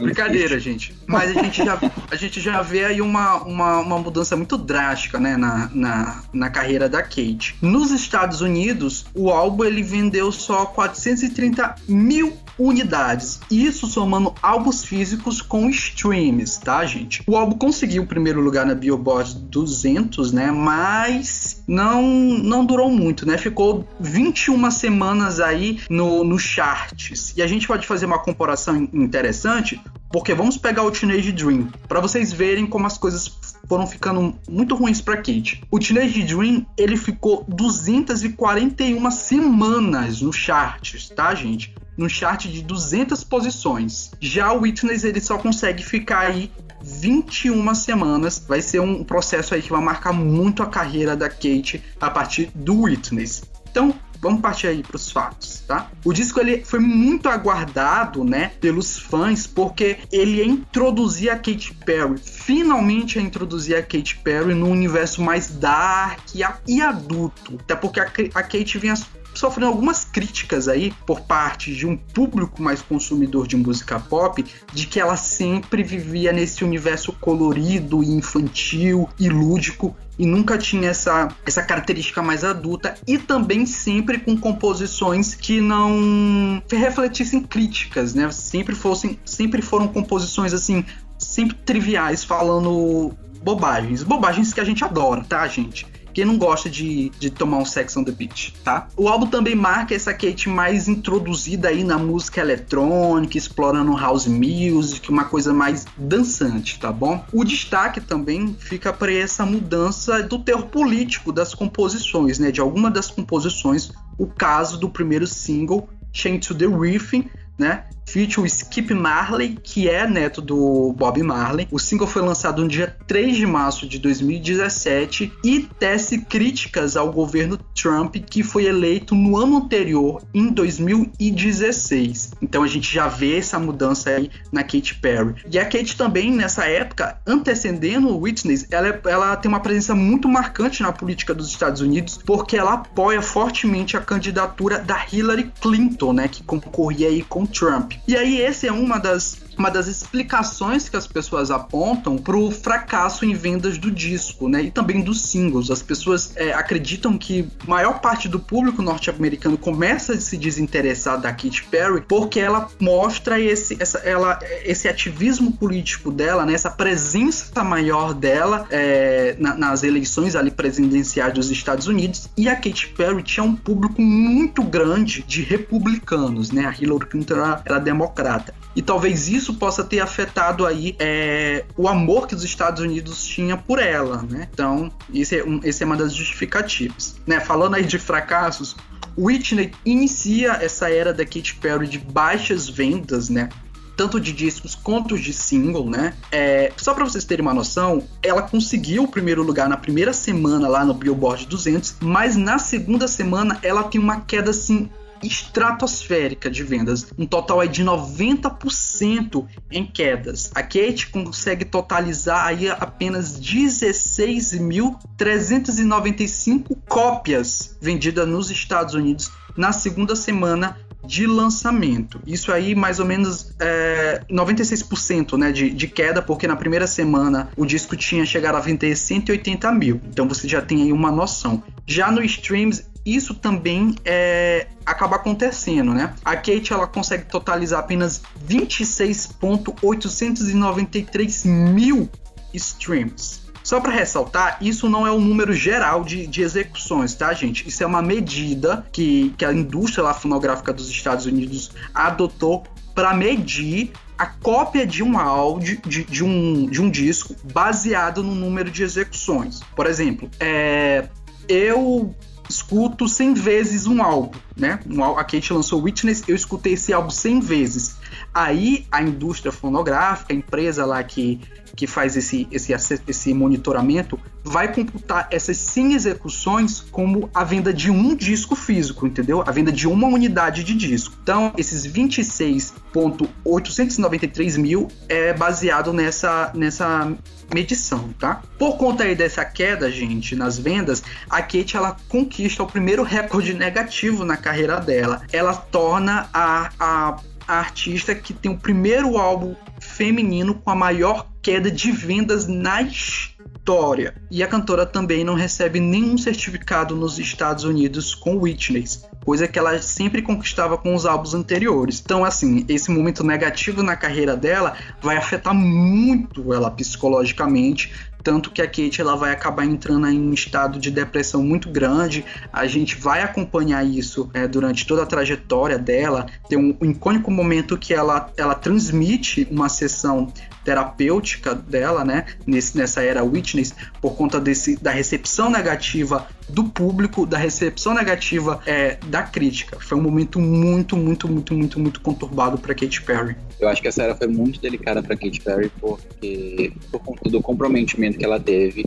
Brincadeira, gente. Mas a gente já, a gente já vê aí uma, uma, uma mudança muito drástica, né, na, na, na carreira da Kate. Nos Estados Unidos, o álbum ele vendeu só 430 mil unidades. Isso somando álbuns físicos com streams, tá, gente? O álbum conseguiu o primeiro lugar na Billboard 200, né? Mas não não durou muito, né? Ficou 21 semanas aí no, no charts. E a gente pode fazer uma comparação interessante, porque vamos pegar o Teenage Dream para vocês verem como as coisas foram ficando muito ruins para Kate. O Teenage Dream ele ficou 241 semanas no charts, tá, gente? No chart de 200 posições. Já o Witness ele só consegue ficar aí 21 semanas. Vai ser um processo aí que vai marcar muito a carreira da Kate a partir do Witness. Então, vamos partir aí para os fatos, tá? O disco ele foi muito aguardado, né, pelos fãs, porque ele ia introduzir a Katy Perry, finalmente ia introduzir a Katy Perry no universo mais dark e, adulto, até porque a, a vinha sofrendo algumas críticas aí por parte de um público mais consumidor de música pop, de que ela sempre vivia nesse universo colorido infantil e lúdico e nunca tinha essa, essa característica mais adulta e também sempre com composições que não refletissem críticas, né? Sempre fossem, sempre foram composições assim, sempre triviais, falando bobagens, bobagens que a gente adora, tá, gente? Quem não gosta de, de tomar um Sex on the Beach, tá? O álbum também marca essa Kate mais introduzida aí na música eletrônica, explorando house music, uma coisa mais dançante, tá bom? O destaque também fica para essa mudança do teor político das composições, né? De alguma das composições, o caso do primeiro single, Chain to the Riffing, né? Feature o Skip Marley, que é neto do Bob Marley. O single foi lançado no dia 3 de março de 2017 e tece críticas ao governo Trump, que foi eleito no ano anterior, em 2016. Então a gente já vê essa mudança aí na Katy Perry. E a Katy também, nessa época, antecedendo o Witness, ela, é- ela tem uma presença muito marcante na política dos Estados Unidos, porque ela apoia fortemente a candidatura da Hillary Clinton, né, que concorria aí com Trump. E aí essa é uma das uma das explicações que as pessoas apontam para o fracasso em vendas do disco, né? E também dos singles. As pessoas é, acreditam que maior parte do público norte-americano começa a se desinteressar da Katy Perry porque ela mostra esse, essa, ela, esse ativismo político dela, né? Essa presença maior dela é, na- nas eleições ali presidenciais dos Estados Unidos. E a Katy Perry tinha um público muito grande de republicanos, né? A Hillary Clinton era, era democrata. E talvez isso possa ter afetado aí é, o amor que os Estados Unidos tinham por ela, né? Então, esse é, um, esse é uma das justificativas. Né? Falando aí de fracassos, Whitney inicia essa era da Katy Perry de baixas vendas, né? Tanto de discos quanto de single, né? É, só para vocês terem uma noção, ela conseguiu o primeiro lugar na primeira semana lá no Billboard 200, mas na segunda semana ela tem uma queda assim estratosférica de vendas, um total aí de 90% em quedas. A Kate consegue totalizar aí apenas 16.395 cópias vendidas nos Estados Unidos na segunda semana de lançamento. Isso aí, mais ou menos é, 96% né, de, de queda, porque na primeira semana o disco tinha chegado a vender 180 mil. Então você já tem aí uma noção. Já no streams, isso também é, acaba acontecendo, né? A Kate ela consegue totalizar apenas 26.893 mil streams. Só para ressaltar, isso não é o número geral de, de execuções, tá, gente? Isso é uma medida que, que a indústria lá fonográfica dos Estados Unidos adotou para medir a cópia de um áudio, de, de um, de um disco, baseado no número de execuções. Por exemplo, é, eu escuto 100 vezes um álbum, né? Um, a Kate lançou Witness, eu escutei esse álbum 100 vezes. Aí a indústria fonográfica, a empresa lá que, que faz esse, esse, esse monitoramento, vai computar essas 100 execuções como a venda de um disco físico, entendeu? A venda de uma unidade de disco. Então, esses 26.893 mil é baseado nessa, nessa medição, tá? Por conta aí dessa queda, gente, nas vendas, a Kate ela conquista o primeiro recorde negativo na carreira dela. Ela torna a, a a artista que tem o primeiro álbum feminino com a maior queda de vendas na história. E a cantora também não recebe nenhum certificado nos Estados Unidos com Witness, coisa que ela sempre conquistava com os álbuns anteriores. Então, assim, esse momento negativo na carreira dela vai afetar muito ela psicologicamente, tanto que a Kate ela vai acabar entrando em um estado de depressão muito grande. A gente vai acompanhar isso é, durante toda a trajetória dela. Tem um, um icônico momento que ela, ela transmite uma sessão terapêutica dela, né, nesse, nessa era Witness, por conta desse, da recepção negativa do público, da recepção negativa é, da crítica. Foi um momento muito, muito, muito, muito, muito conturbado para Katy Perry. Eu acho que essa era foi muito delicada para Katy Perry porque por conta do comprometimento que ela teve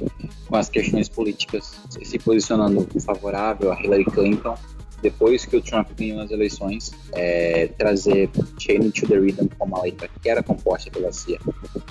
com as questões políticas, se posicionando favorável a Hillary Clinton depois que o Trump ganhou as eleições, é, trazer Chain to the Rhythm como uma letra que era composta pela CIA,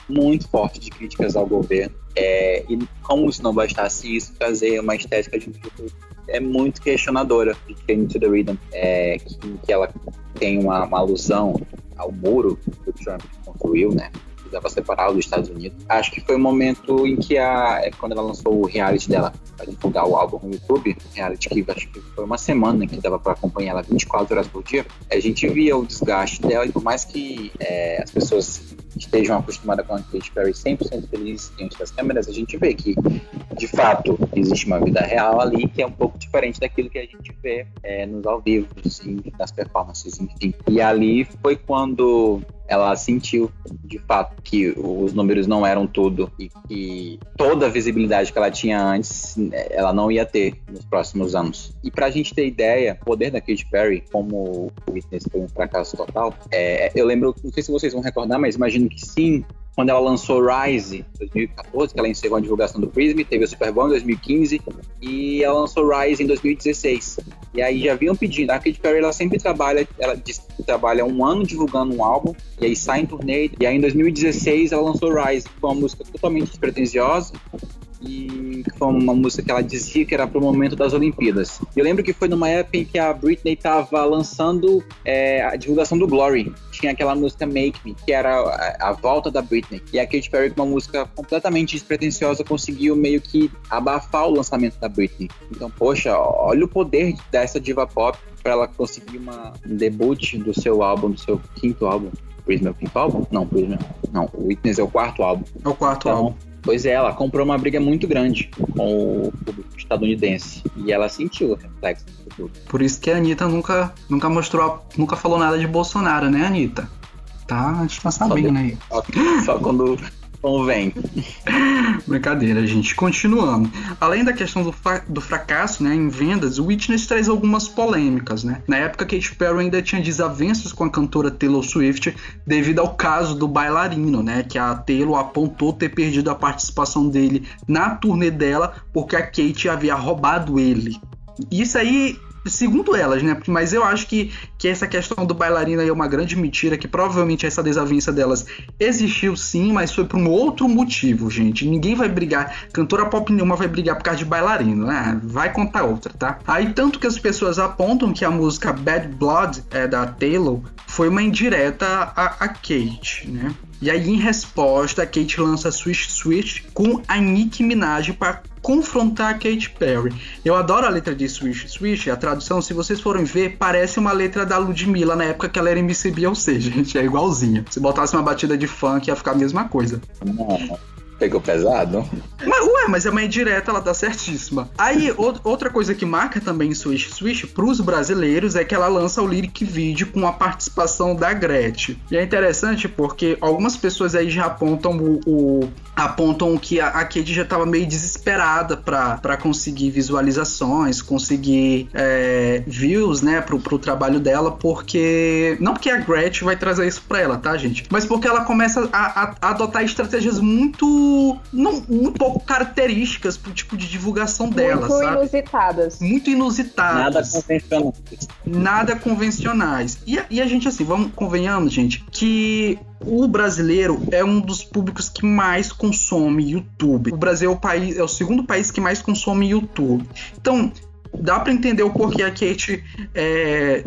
muito forte de críticas ao governo. É, e como se não bastasse isso, trazer uma estética de um tipo é muito questionadora de Chain to the Rhythm, é, que, que ela tem uma, uma alusão ao muro que o Trump construiu, né? Precisava separar dos Estados Unidos. Acho que foi o momento em que a. é, Quando ela lançou o reality dela para divulgar o álbum no YouTube, reality que acho que foi uma semana que dava para acompanhar ela 24 horas por dia, a gente via o desgaste dela e por mais que é, as pessoas estejam acostumadas com a Katy Perry 100% feliz diante das câmeras, a gente vê que, de fato, existe uma vida real ali que é um pouco diferente daquilo que a gente vê é, nos ao vivo, assim, nas performances, enfim. E ali foi quando ela sentiu, de fato, que os números não eram tudo e que toda a visibilidade que ela tinha antes, ela não ia ter nos próximos anos. E pra gente ter ideia, o poder da Katy Perry, como o Witness foi um fracasso total, é, eu lembro, não sei se vocês vão recordar, mas imagino que sim, quando ela lançou Rise em 2014, que ela encerrou a divulgação do Prism, teve o Super Bowl em 2015 e ela lançou Rise em 2016. E aí já vinham pedindo, a Katy Perry ela sempre trabalha, ela trabalha um ano divulgando um álbum e aí sai em turnê. E aí em 2016 ela lançou Rise, que foi uma música totalmente despretensiosa e foi uma música que ela dizia que era pro momento das Olimpíadas. Eu lembro que foi numa época em que a Britney tava lançando é, a divulgação do Glory. Tinha aquela música Make Me, que era a, a volta da Britney. E a Katy Perry, com uma música completamente despretensiosa, conseguiu meio que abafar o lançamento da Britney. Então, poxa, olha o poder dessa diva pop para ela conseguir uma, um debut do seu álbum, do seu quinto álbum. Prism é o quinto álbum? Não, Prism não. O Witness é o quarto álbum. É o quarto Então, álbum. Pois é, ela comprou uma briga muito grande com o público estadunidense. E ela sentiu o reflexo no futuro. Por isso que a Anitta nunca, nunca mostrou, nunca falou nada de Bolsonaro, né, Anitta? Tá, a gente tá sabendo aí. Só, só quando convém. Brincadeira, gente. Continuando. Além da questão do, do fracasso né, em vendas, o Witness traz algumas polêmicas. Né? Na época, Katy Perry ainda tinha desavenças com a cantora Taylor Swift devido ao caso do bailarino, né? Que a Taylor apontou ter perdido a participação dele na turnê dela porque a Kate havia roubado ele. Isso aí segundo elas, né? Mas eu acho que, que essa questão do bailarino aí é uma grande mentira, que provavelmente essa desavença delas existiu sim, mas foi por um outro motivo, gente. Ninguém vai brigar, cantora pop nenhuma vai brigar por causa de bailarino, né? Vai contar outra, tá? Aí tanto que as pessoas apontam que a música Bad Blood é da Taylor foi uma indireta a, a Kate, né? E aí, em resposta, a Kate lança Swish Swish com a Nicki Minaj para confrontar a Katy Perry. Eu adoro a letra de Swish Swish, a tradução, se vocês forem ver, parece uma letra da Ludmilla na época que ela era MC Beyoncé, <laughs> gente, é igualzinha. Se botasse uma batida de funk, ia ficar a mesma coisa. Não, pegou pesado? Mas, ué, mas é uma indireta, ela tá certíssima. Aí, o- outra coisa que marca também Swish Swish pros brasileiros é que ela lança o lyric video com a participação da Gretchen. E é interessante porque algumas pessoas aí já apontam o. o- apontam que a, a Kate já tava meio desesperada pra conseguir visualizações, conseguir é, views, né, pro, pro trabalho dela, porque. Não porque a Gretchen vai trazer isso pra ela, tá, gente? Mas porque ela começa a, a- a adotar estratégias muito. Não, muito pouco características pro tipo de divulgação dela, Muito sabe? inusitadas. Muito inusitadas Nada convencional. nada convencionais. E, a- e a gente, assim, vamos convenhamos, gente, que o brasileiro é um dos públicos que mais consome YouTube. O Brasil é o país, é o segundo país que mais consome YouTube. Então, dá pra entender o porquê a Kate é,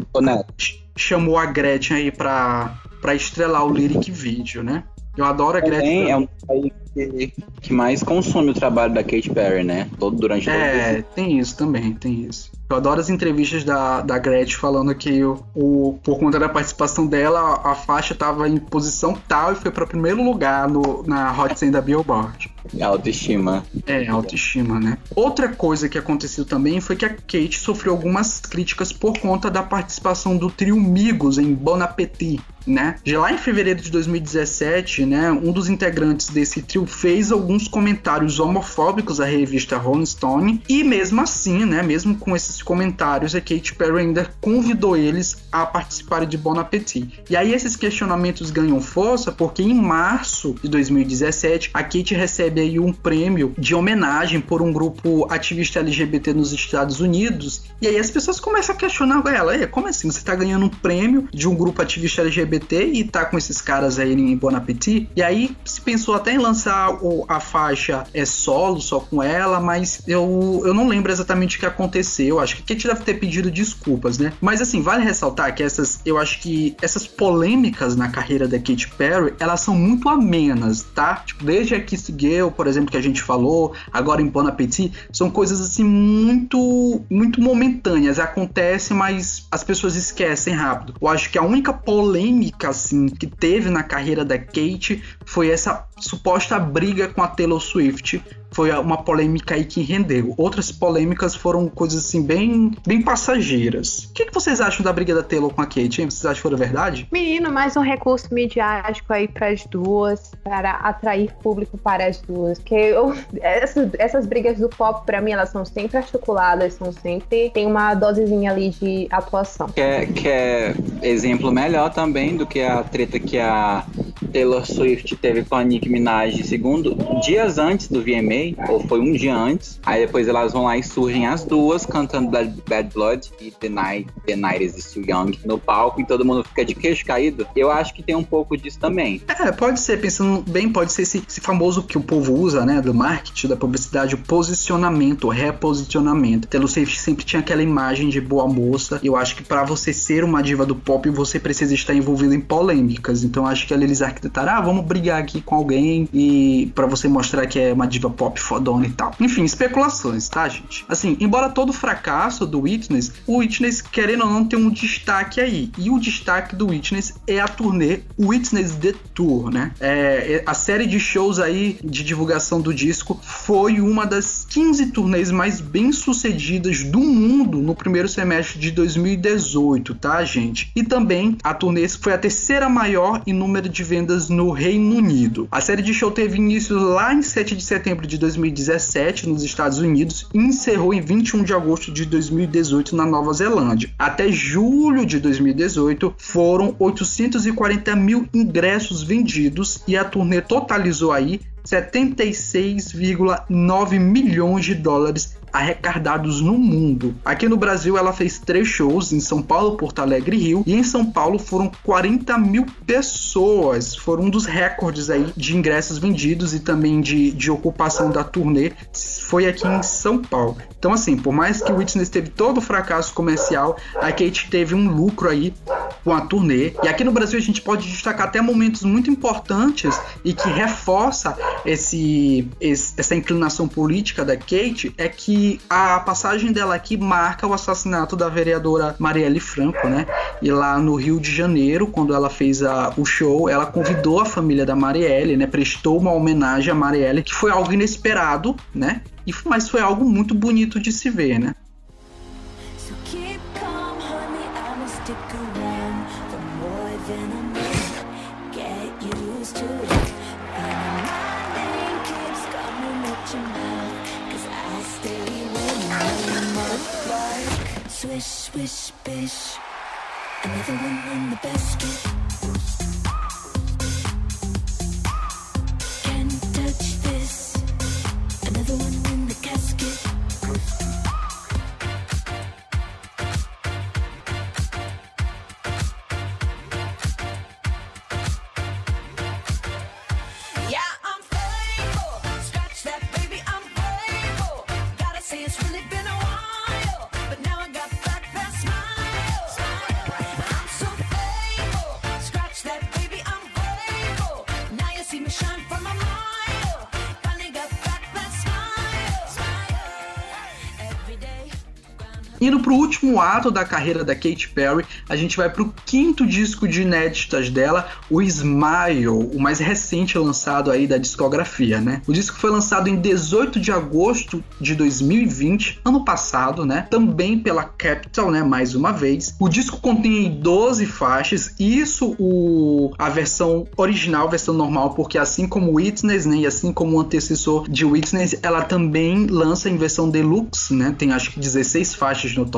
chamou a Gretchen aí pra, pra estrelar o lyric video, né? Eu adoro a também Gretchen. é um país que, que mais consome o trabalho da Katy Perry, né? Todo, durante todo É, tem isso também, tem isso. Eu adoro as entrevistas da, da Gretchen falando que o, o- por conta da participação dela, a, a faixa estava em posição tal e foi para primeiro lugar no, na Hot 100 da Billboard. autoestima. É, autoestima, né? Outra coisa que aconteceu também foi que a Kate sofreu algumas críticas por conta da participação do trio Migos em Bon Appetit, né? Já lá em fevereiro de 2017, né, um dos integrantes desse trio fez alguns comentários homofóbicos à revista Rolling Stone e mesmo assim, né, mesmo com esses comentários, a Katy Perry ainda convidou eles a participarem de Bon Appetit. E aí esses questionamentos ganham força porque em março de 2017 a Katy recebe aí um prêmio de homenagem por um grupo ativista LGBT nos Estados Unidos. E aí as pessoas começam a questionar ela, "Ei, como assim? Você tá ganhando um prêmio de um grupo ativista LGBT e tá com esses caras aí em Bon Appetit? E aí se pensou até em lançar o- a faixa é solo, só com ela, mas eu, eu não lembro exatamente o que aconteceu. Acho que a Katy deve ter pedido desculpas, né? Mas assim, vale ressaltar que essas, eu acho que essas polêmicas na carreira da Katy Perry, elas são muito amenas, tá? Tipo, desde a Kiss Girl, por exemplo, que a gente falou, agora em Bon Appetit, são coisas assim muito muito momentâneas, acontece, mas as pessoas esquecem rápido. Eu acho que a única polêmica assim que teve na carreira da Kate foi essa suposta briga com a Taylor Swift. Foi uma polêmica aí que rendeu. Outras polêmicas foram coisas assim bem, bem passageiras. O que, que vocês acham da briga da Taylor com a Kate? Hein? Vocês acham que foi verdade? Menino, mais um recurso midiático aí para as duas, para atrair público para as duas. Porque eu, essas, essas brigas do pop, para mim, elas são sempre articuladas, são sempre. Tem uma dosezinha ali de atuação. Que é, que é exemplo melhor também do que a treta que a Taylor Swift teve com a Nicki Minaj, segundo, dias antes do VMA, ou foi um dia antes. Aí depois elas vão lá e surgem as duas cantando Bad, Bad Blood e The Night, The Night is Still Young no palco e todo mundo fica de queixo caído. Eu acho que tem um pouco disso também. É, pode ser, pensando bem, pode ser esse, esse famoso que o povo usa, né, do marketing, da publicidade, o posicionamento, o reposicionamento. Taylor Swift sempre tinha aquela imagem de boa moça. Eu acho que para você ser uma diva do pop, você precisa estar envolvido em polêmicas. Então acho que eles arquitetaram, ah, vamos brigar aqui com alguém e para você mostrar que é uma diva pop fodona e tal. Enfim, especulações, tá, gente? Assim, embora todo o fracasso do Witness, o Witness, querendo ou não, tem um destaque aí. E o destaque do Witness é a turnê Witness The Tour, né? É, a série de shows aí de divulgação do disco foi uma das 15 turnês mais bem sucedidas do mundo no primeiro semestre de 2018, tá, gente? E também a turnê foi a terceira maior em número de vendas no Reino Unido. A série de show teve início lá em 7 de setembro de 2017 nos Estados Unidos e encerrou em 21 de agosto de 2018 na Nova Zelândia. Até julho de 2018 foram 840 mil ingressos vendidos e a turnê totalizou aí 76,9 milhões de dólares arrecadados no mundo. Aqui no Brasil ela fez três shows em São Paulo, Porto Alegre e Rio, e em São Paulo foram 40 mil pessoas. Foram um dos recordes aí de ingressos vendidos e também de, de ocupação da turnê. Foi aqui em São Paulo. Então, assim, por mais que Witness teve todo o fracasso comercial, a Kate teve um lucro aí com a turnê. E aqui no Brasil a gente pode destacar até momentos muito importantes e que reforça esse, esse- essa inclinação política da Kate é que a passagem dela aqui marca o assassinato da vereadora Marielle Franco, né? E lá no Rio de Janeiro, quando ela fez a- o show, ela convidou a família da Marielle, né? Prestou uma homenagem a Marielle, que foi algo inesperado, né? E, mas foi algo muito bonito de se ver, né? Swish, swish, bish. Another one in the basket. E pro último ato da carreira da Katy Perry, a gente vai pro quinto disco de inéditas dela, o Smile, o mais recente lançado aí da discografia, né? O disco foi lançado em 18 de agosto de 2020, ano passado, né? Também pela Capitol, né? Mais uma vez. O disco contém 12 faixas, isso o a versão original, versão normal, porque assim como Witness, né? E assim como o antecessor de Witness, ela também lança em versão deluxe, né? Tem acho que 16 faixas no total.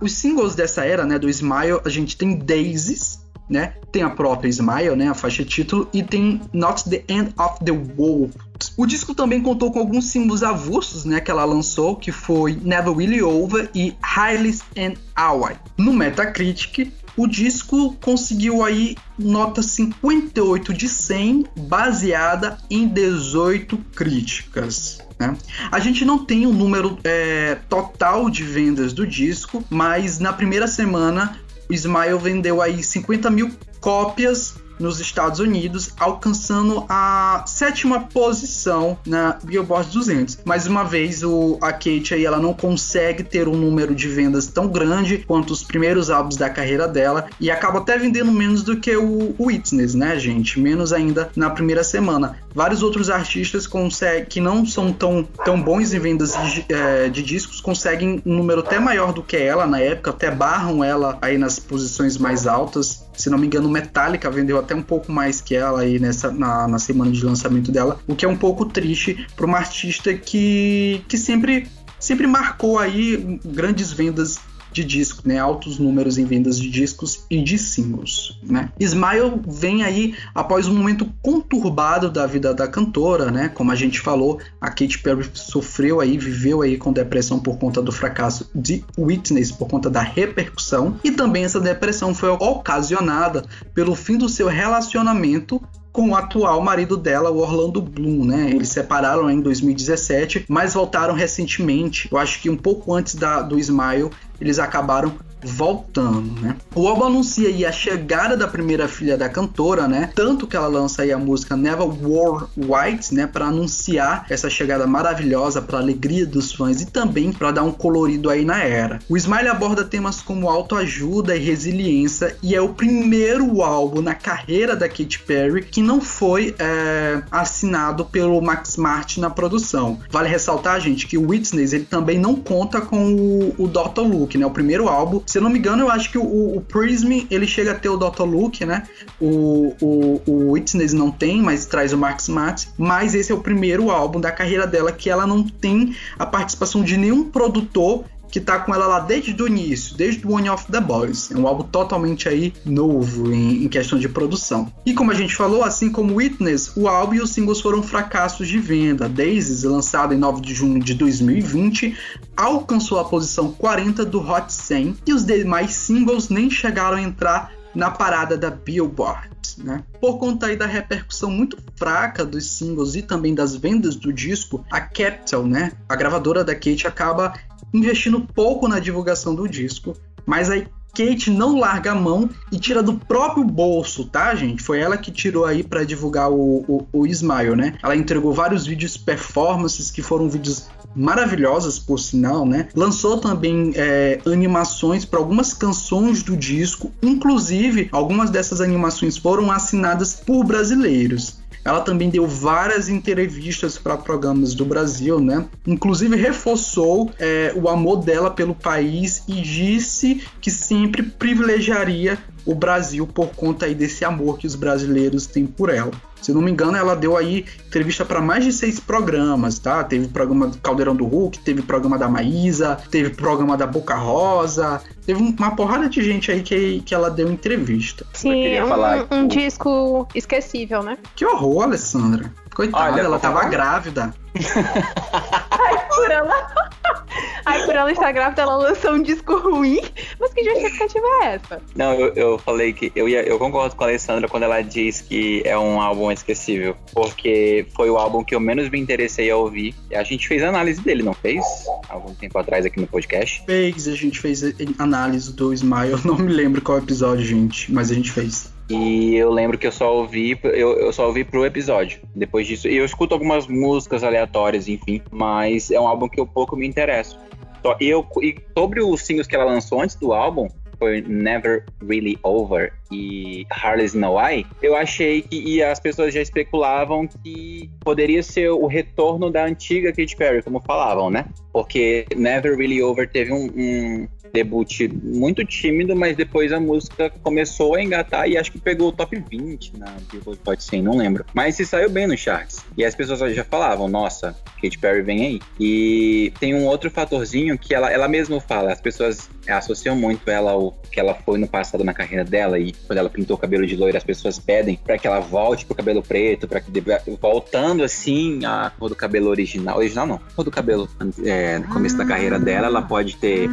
Os singles dessa era, né, do Smile, a gente tem Daisies, né? Tem a própria Smile, né, a faixa título e tem Not the End of the World. O disco também contou com alguns símbolos avulsos, né, que ela lançou, que foi Never Really Over e Highly and Hour. No Metacritic, o disco conseguiu aí nota 58 de 100, baseada em 18 críticas. Né? A gente não tem o número é, total de vendas do disco, mas na primeira semana o Smile vendeu aí 50 mil cópias nos Estados Unidos, alcançando a sétima posição na Billboard 200. Mais uma vez, o, a Kate aí ela não consegue ter um número de vendas tão grande quanto os primeiros álbuns da carreira dela e acaba até vendendo menos do que o, Witness, né, gente? Menos ainda na primeira semana. Vários outros artistas conseguem, que não são tão, tão bons em vendas de, é, de discos conseguem um número até maior do que ela na época, até barram ela aí nas posições mais altas. Se não me engano, Metallica vendeu até um pouco mais que ela aí nessa, na, na semana de lançamento dela, o que é um pouco triste para uma artista que, que sempre, sempre marcou aí grandes vendas de disco, né? Altos números em vendas de discos e de singles, né? Smile vem aí após um momento conturbado da vida da cantora, né? Como a gente falou, a Katy Perry sofreu aí, viveu aí com depressão por conta do fracasso de Witness, por conta da repercussão, e também essa depressão foi ocasionada pelo fim do seu relacionamento com o atual marido dela, o Orlando Bloom, né? Eles separaram em 2017, mas voltaram recentemente. Eu acho que um pouco antes da, do Smile, eles acabaram voltando, né? O álbum anuncia aí a chegada da primeira filha da cantora, né? Tanto que ela lança aí a música Never Wore White, né? Para anunciar essa chegada maravilhosa para alegria dos fãs e também para dar um colorido aí na era. O Smile aborda temas como autoajuda e resiliência e é o primeiro álbum na carreira da Katy Perry que não foi é, assinado pelo Max Martin na produção. Vale ressaltar, gente, que o Witness ele também não conta com o, o Dr. Luke, né? O primeiro álbum se não me engano, eu acho que o, o Prism ele chega a ter o Dr. Luke, né? O, o, o Witness não tem, mas traz o Max Matt. Mas esse é o primeiro álbum da carreira dela que ela não tem a participação de nenhum produtor que tá com ela lá desde o início, desde o One of the Boys. É um álbum totalmente aí novo em, em, questão de produção. E como a gente falou, assim como Witness, o álbum e os singles foram fracassos de venda. Daisies, lançado em 9 de junho de 2020, alcançou a posição 40 do Hot 100 e os demais singles nem chegaram a entrar na parada da Billboard. Né? Por conta aí da repercussão muito fraca dos singles e também das vendas do disco, a Capitol, né, a gravadora da Kate, acaba investindo pouco na divulgação do disco, mas aí Kate não larga a mão e tira do próprio bolso, tá, gente? Foi ela que tirou aí para divulgar o, o, o Smile, né? Ela entregou vários vídeos performances que foram vídeos maravilhosos, por sinal, né? Lançou também é, animações para algumas canções do disco, inclusive algumas dessas animações foram assinadas por brasileiros. Ela também deu várias entrevistas para programas do Brasil, né? Inclusive reforçou é, o amor dela pelo país e disse que sempre privilegiaria o Brasil por conta aí desse amor que os brasileiros têm por ela. Se não me engano, ela deu aí entrevista para mais de seis programas, tá? Teve programa do Caldeirão do Hulk, teve programa da Maísa, teve programa da Boca Rosa, teve uma porrada de gente aí que, que ela deu entrevista. Sim, um, um disco esquecível, né? Que horror, Alessandra. Coitada, Olha, ela tava falar. grávida. Ai, por ela. Ai, por ela estar grávida, ela lançou um disco ruim. Mas que justificativa é essa? Não, eu, eu falei que eu, ia, eu concordo com a Alessandra quando ela diz que é um álbum esquecível. Porque foi o álbum que eu menos me interessei a ouvir. A gente fez análise dele, não fez? Algum tempo atrás aqui no podcast. Fez, a gente fez análise do Smile. Eu <laughs> não me lembro qual episódio, gente, mas a gente fez. E eu lembro que eu só ouvi, eu, eu só ouvi pro episódio. Depois disso, e eu escuto algumas músicas aleatórias, enfim, mas é um álbum que eu pouco me interesso. eu, e sobre os singles que ela lançou antes do álbum, foi Never Really Over e Harley's No Eye, eu achei que e as pessoas já especulavam que poderia ser o retorno da antiga Katy Perry, como falavam, né? Porque Never Really Over teve um, um debut muito tímido, mas depois a música começou a engatar e acho que pegou o top 20 na Billboard Hot 100, não lembro. Mas se saiu bem nos charts. E as pessoas já falavam, nossa, Katy Perry vem aí. E tem um outro fatorzinho que ela, ela mesma fala, as pessoas associam muito ela ao que ela foi no passado na carreira dela e quando ela pintou o cabelo de loira, as pessoas pedem para que ela volte pro cabelo preto, para que voltando assim a cor do cabelo original, original não, cor do cabelo é, no começo da carreira dela, ela pode ter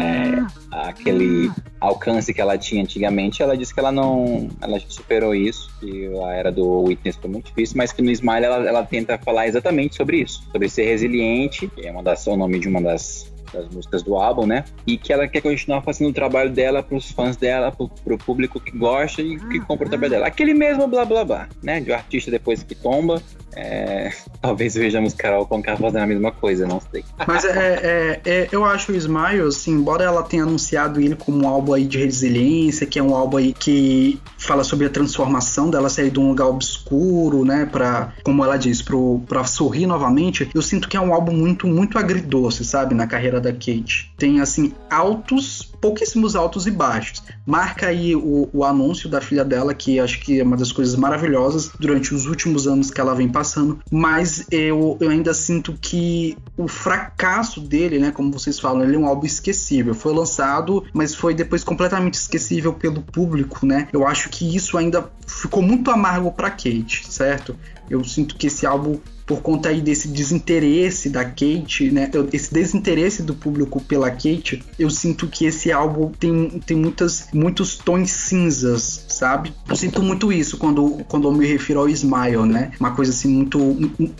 é, aquele alcance que ela tinha antigamente, ela disse que ela não, ela superou isso, que a era do Witness foi muito difícil, mas que no Smile ela, ela tenta falar exatamente sobre isso, sobre ser resiliente, que é uma das, o nome de uma das das músicas do álbum, né? E que ela quer continuar fazendo o trabalho dela pros fãs dela, pro, pro público que gosta e que compra o trabalho dela. Aquele mesmo blá blá blá, né? De um artista depois que tomba. é, <laughs> Talvez vejamos Carol Conká fazendo a mesma coisa, não sei. Mas é, é- é- eu acho o Smile, assim, embora ela tenha anunciado ele como um álbum aí de resiliência, que é um álbum aí que fala sobre a transformação dela sair de um lugar obscuro, né, pra, como ela diz, pro, pra sorrir novamente, eu sinto que é um álbum muito, muito agridoce, sabe, na carreira da Kate. Tem, assim, altos, pouquíssimos altos e baixos. Marca aí o, o anúncio da filha dela, que acho que é uma das coisas maravilhosas durante os últimos anos que ela vem passando, mas eu, eu ainda sinto que o fracasso dele, né, como vocês falam, ele é um álbum esquecível. Foi lançado, mas foi depois completamente esquecível pelo público, né? Eu acho que isso ainda ficou muito amargo pra Kate, certo? Eu sinto que esse álbum por conta aí desse desinteresse da Kate, né? eu- Esse desinteresse do público pela Kate, eu sinto que esse álbum tem, tem muitas, muitos tons cinzas, sabe? Eu sinto muito isso quando, quando eu me refiro ao Smile, né? Uma coisa assim muito.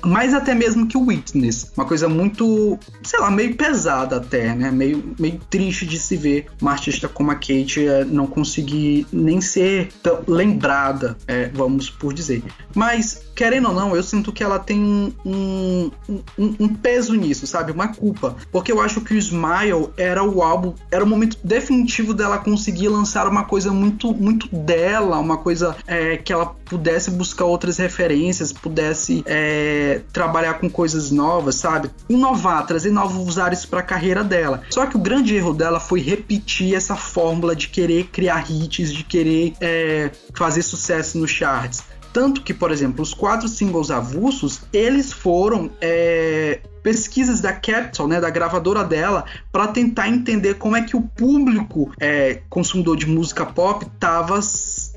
Mais até mesmo que o Witness. Uma coisa muito, sei lá, meio pesada até, né? Meio, meio triste de se ver uma artista como a Kate eh, não conseguir nem ser tão lembrada, eh, vamos por dizer. Mas, querendo ou não, eu sinto que ela tem um, um, um- um peso nisso, sabe? Uma culpa. Porque eu acho que o Smile era o álbum, era o momento definitivo dela conseguir lançar uma coisa muito, muito dela, uma coisa é, que ela pudesse buscar outras referências, pudesse é, trabalhar com coisas novas, sabe? Inovar, trazer novos ares para a carreira dela. Só que o grande erro dela foi repetir essa fórmula de querer criar hits, de querer é, fazer sucesso nos charts. Tanto que, por exemplo, os quatro singles avulsos, eles foram é, pesquisas da Capitol, né, da gravadora dela, para tentar entender como é que o público é, consumidor de música pop tava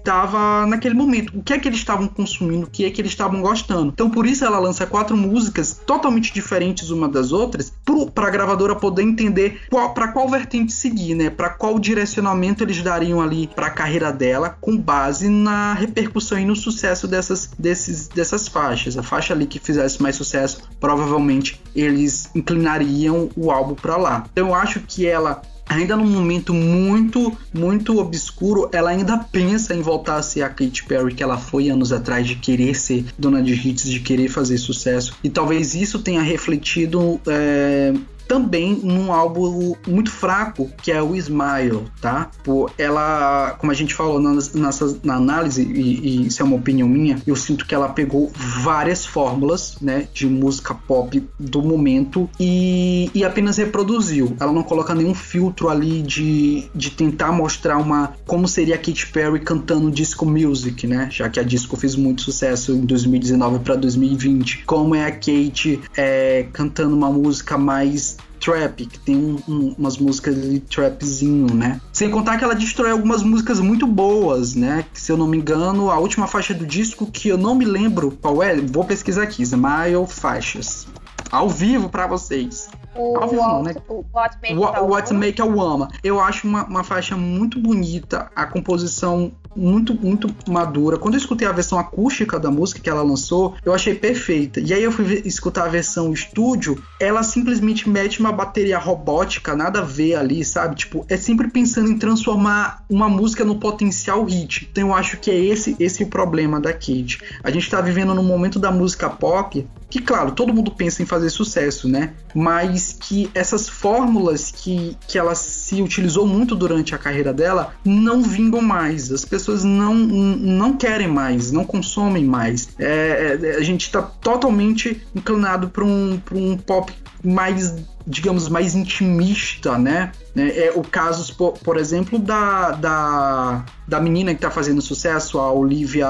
estava naquele momento, o que é que eles estavam consumindo, o que é que eles estavam gostando. Então por isso ela lança quatro músicas totalmente diferentes uma das outras, para a gravadora poder entender para qual vertente seguir, né? Para qual direcionamento eles dariam ali para a carreira dela, com base na repercussão e no sucesso dessas, desses, dessas faixas. A faixa ali que fizesse mais sucesso, provavelmente eles inclinariam o álbum para lá. Então eu acho que ela ainda num momento muito, muito obscuro, ela ainda pensa em voltar a ser a Katy Perry que ela foi anos atrás, de querer ser dona de hits, de querer fazer sucesso. E talvez isso tenha refletido. é, também num álbum muito fraco, que é o Smile, tá? Pô, ela, como a gente falou na, nessa, na análise, e, e isso é uma opinião minha, eu sinto que ela pegou várias fórmulas, né, de música pop do momento e, e apenas reproduziu. Ela não coloca nenhum filtro ali de, de tentar mostrar uma como seria a Katy Perry cantando disco music, né? Já que a disco fez muito sucesso em 2019 para 2020. Como é a Kate é, cantando uma música mais trap, que tem um- um- umas músicas de trapzinho, né? Sem contar que ela destrói algumas músicas muito boas, né? Que, se eu não me engano, a última faixa do disco, que eu não me lembro qual é, vou pesquisar aqui, Smile Faixas. Ao vivo pra vocês. O, não, né? o What. Make a Woman. Eu acho uma, uma faixa muito bonita, a composição muito, muito madura. Quando eu escutei a versão acústica da música que ela lançou, eu achei perfeita. E aí eu fui escutar a versão estúdio, ela simplesmente mete uma bateria robótica, nada a ver ali, sabe? Tipo, é sempre pensando em transformar uma música no potencial hit. Então eu acho que é esse, esse o problema da Kate. A gente tá vivendo num momento da música pop que, claro, todo mundo pensa em fazer sucesso, né? Mas que essas fórmulas que, que ela se utilizou muito durante a carreira dela não vingam mais. As pessoas não, não querem mais, não consomem mais. É, é, a gente está totalmente inclinado para um, pra um pop mais digamos, mais intimista, né? É, é o caso, por, exemplo, da, da, da menina que tá fazendo sucesso, a Olivia.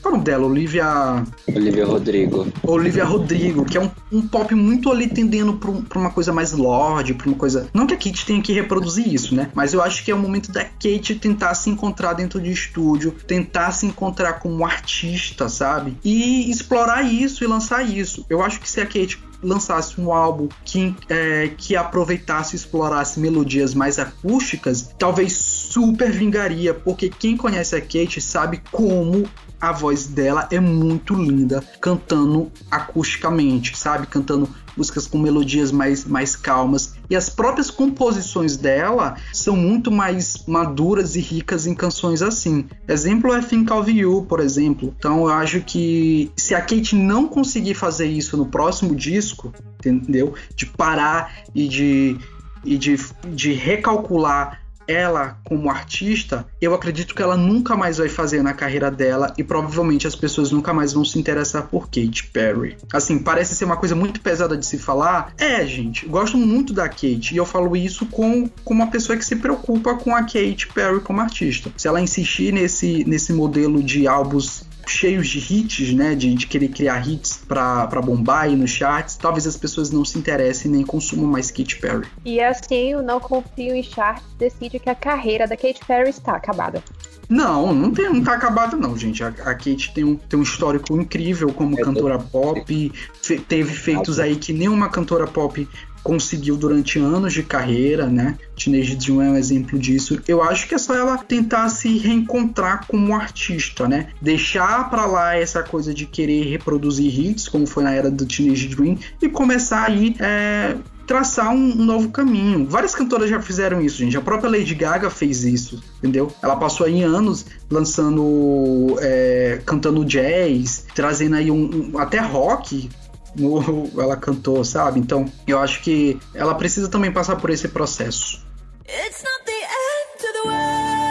Qual é o nome dela? Olivia. Olivia Rodrigo. Olivia Rodrigo, que é um, um pop muito ali tendendo pra, pra uma coisa mais lorde, pra uma coisa. Não que a Kate tenha que reproduzir isso, né? Mas eu acho que é o momento da Kate tentar se encontrar dentro de estúdio, tentar se encontrar como artista, sabe? E explorar isso e lançar isso. Eu acho que se a Kate lançasse um álbum que, é, que aproveitasse e explorasse melodias mais acústicas, talvez super vingaria, porque quem conhece a Kate sabe como a voz dela é muito linda cantando acusticamente, sabe? Cantando músicas com melodias mais, mais calmas. E as próprias composições dela são muito mais maduras e ricas em canções assim. Exemplo é Think of You, por exemplo. Então eu acho que se a Kate não conseguir fazer isso no próximo disco, entendeu? De parar e de, e de, de recalcular ela como artista, eu acredito que ela nunca mais vai fazer na carreira dela e provavelmente as pessoas nunca mais vão se interessar por Katy Perry. Assim, parece ser uma coisa muito pesada de se falar. É, gente, eu gosto muito da Kate e eu falo isso com, com uma pessoa que se preocupa com a Katy Perry como artista. Se ela insistir nesse, nesse modelo de álbuns cheios de hits, né, de, de querer criar hits pra, bombar aí nos charts, talvez as pessoas não se interessem nem consumam mais Katy Perry. E assim, o Não Confio em Charts decide que a carreira da Katy Perry está acabada. Não, não, tem, não tá acabado não, gente. A, a Kate tem um, tem um histórico incrível como É, cantora pop, fe- teve feitos aí que nenhuma cantora pop conseguiu durante anos de carreira, né? Teenage Dream é um exemplo disso. Eu acho que é só ela tentar se reencontrar como artista, né? Deixar pra lá essa coisa de querer reproduzir hits, como foi na era do Teenage Dream, e começar aí é, traçar um, um novo caminho. Várias cantoras já fizeram isso, gente. A própria Lady Gaga fez isso, entendeu? Ela passou aí anos lançando, é, cantando jazz, trazendo aí um, um- até rock. no- <laughs> ela cantou, sabe? Então, eu acho que ela precisa também passar por esse processo. It's not the end to the world.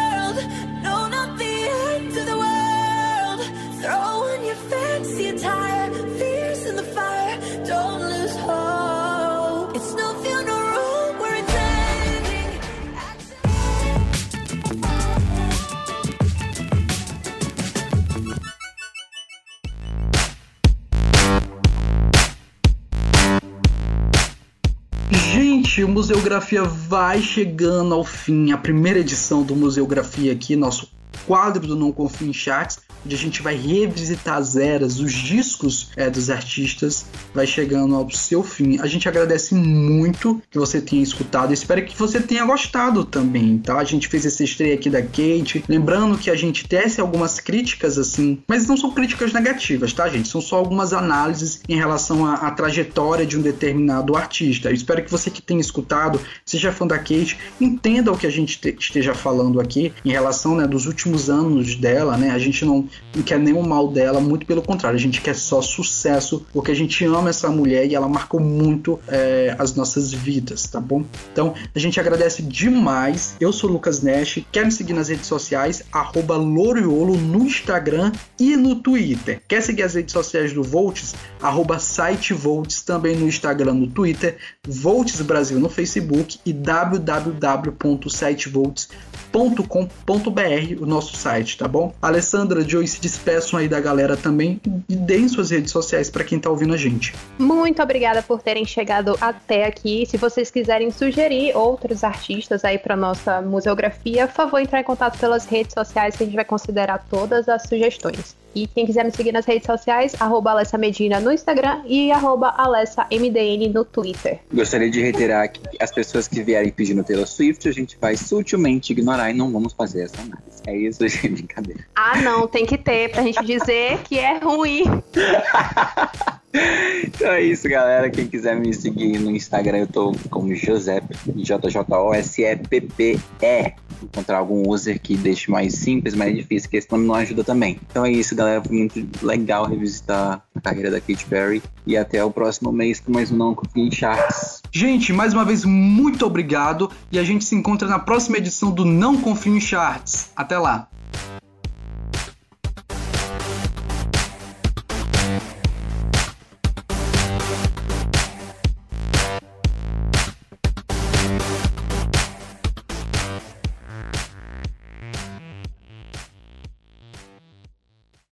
Gente, o Museografia vai chegando ao fim. A primeira edição do Museografia aqui, nosso quadro do Não Confio em Charts, onde a gente vai revisitar as eras, os discos é, dos artistas, vai chegando ao seu fim. A gente agradece muito que você tenha escutado. Espero que você tenha gostado também, tá? A gente fez esse estreia aqui da Kate. Lembrando que a gente tece algumas críticas, assim, mas não são críticas negativas, tá, gente? São só algumas análises em relação à, à trajetória de um determinado artista. Eu espero que você que tenha escutado, seja fã da Kate, entenda o que a gente te- esteja falando aqui em relação né, dos últimos anos dela, né? A gente não, quer o mal dela, muito pelo contrário, a gente quer só sucesso, porque a gente ama essa mulher e ela marcou muito é, as nossas vidas, tá bom? Então, a gente agradece demais. Eu sou o Lucas Nash, quer me seguir nas redes sociais, arroba Loriolo no Instagram e no Twitter. Quer seguir as redes sociais do Volts? Arroba site Volts também no Instagram, no Twitter, Volts Brasil no Facebook e www.sitevolts.com.br, nosso site, tá bom? Alessandra, Joey, se despeçam aí da galera também e deem suas redes sociais para quem tá ouvindo a gente. Muito obrigada por terem chegado até aqui. Se vocês quiserem sugerir outros artistas aí para nossa museografia, por favor, entrar em contato pelas redes sociais que a gente vai considerar todas as sugestões. E quem quiser me seguir nas redes sociais, arroba Alessa Medina no Instagram e arroba AlessaMDN no Twitter. Gostaria de reiterar que as pessoas que vierem pedindo Taylor Swift, a gente vai sutilmente ignorar e não vamos fazer essa análise. É isso, <laughs> gente, brincadeira. Ah, não, tem que ter pra gente dizer que é ruim. <laughs> Então é isso, galera. Quem quiser me seguir no Instagram, eu tô como Josep, J-J-O-S-E-P-P-E. Encontrar algum user que deixe mais simples, mais difícil, que esse nome não ajuda também. Então é isso, galera. Foi muito legal revisitar a carreira da Katy Perry. E até o próximo mês com mais um Não Confie Charts. Gente, mais uma vez, muito obrigado. E a gente se encontra na próxima edição do Não Confio em Charts. Até lá.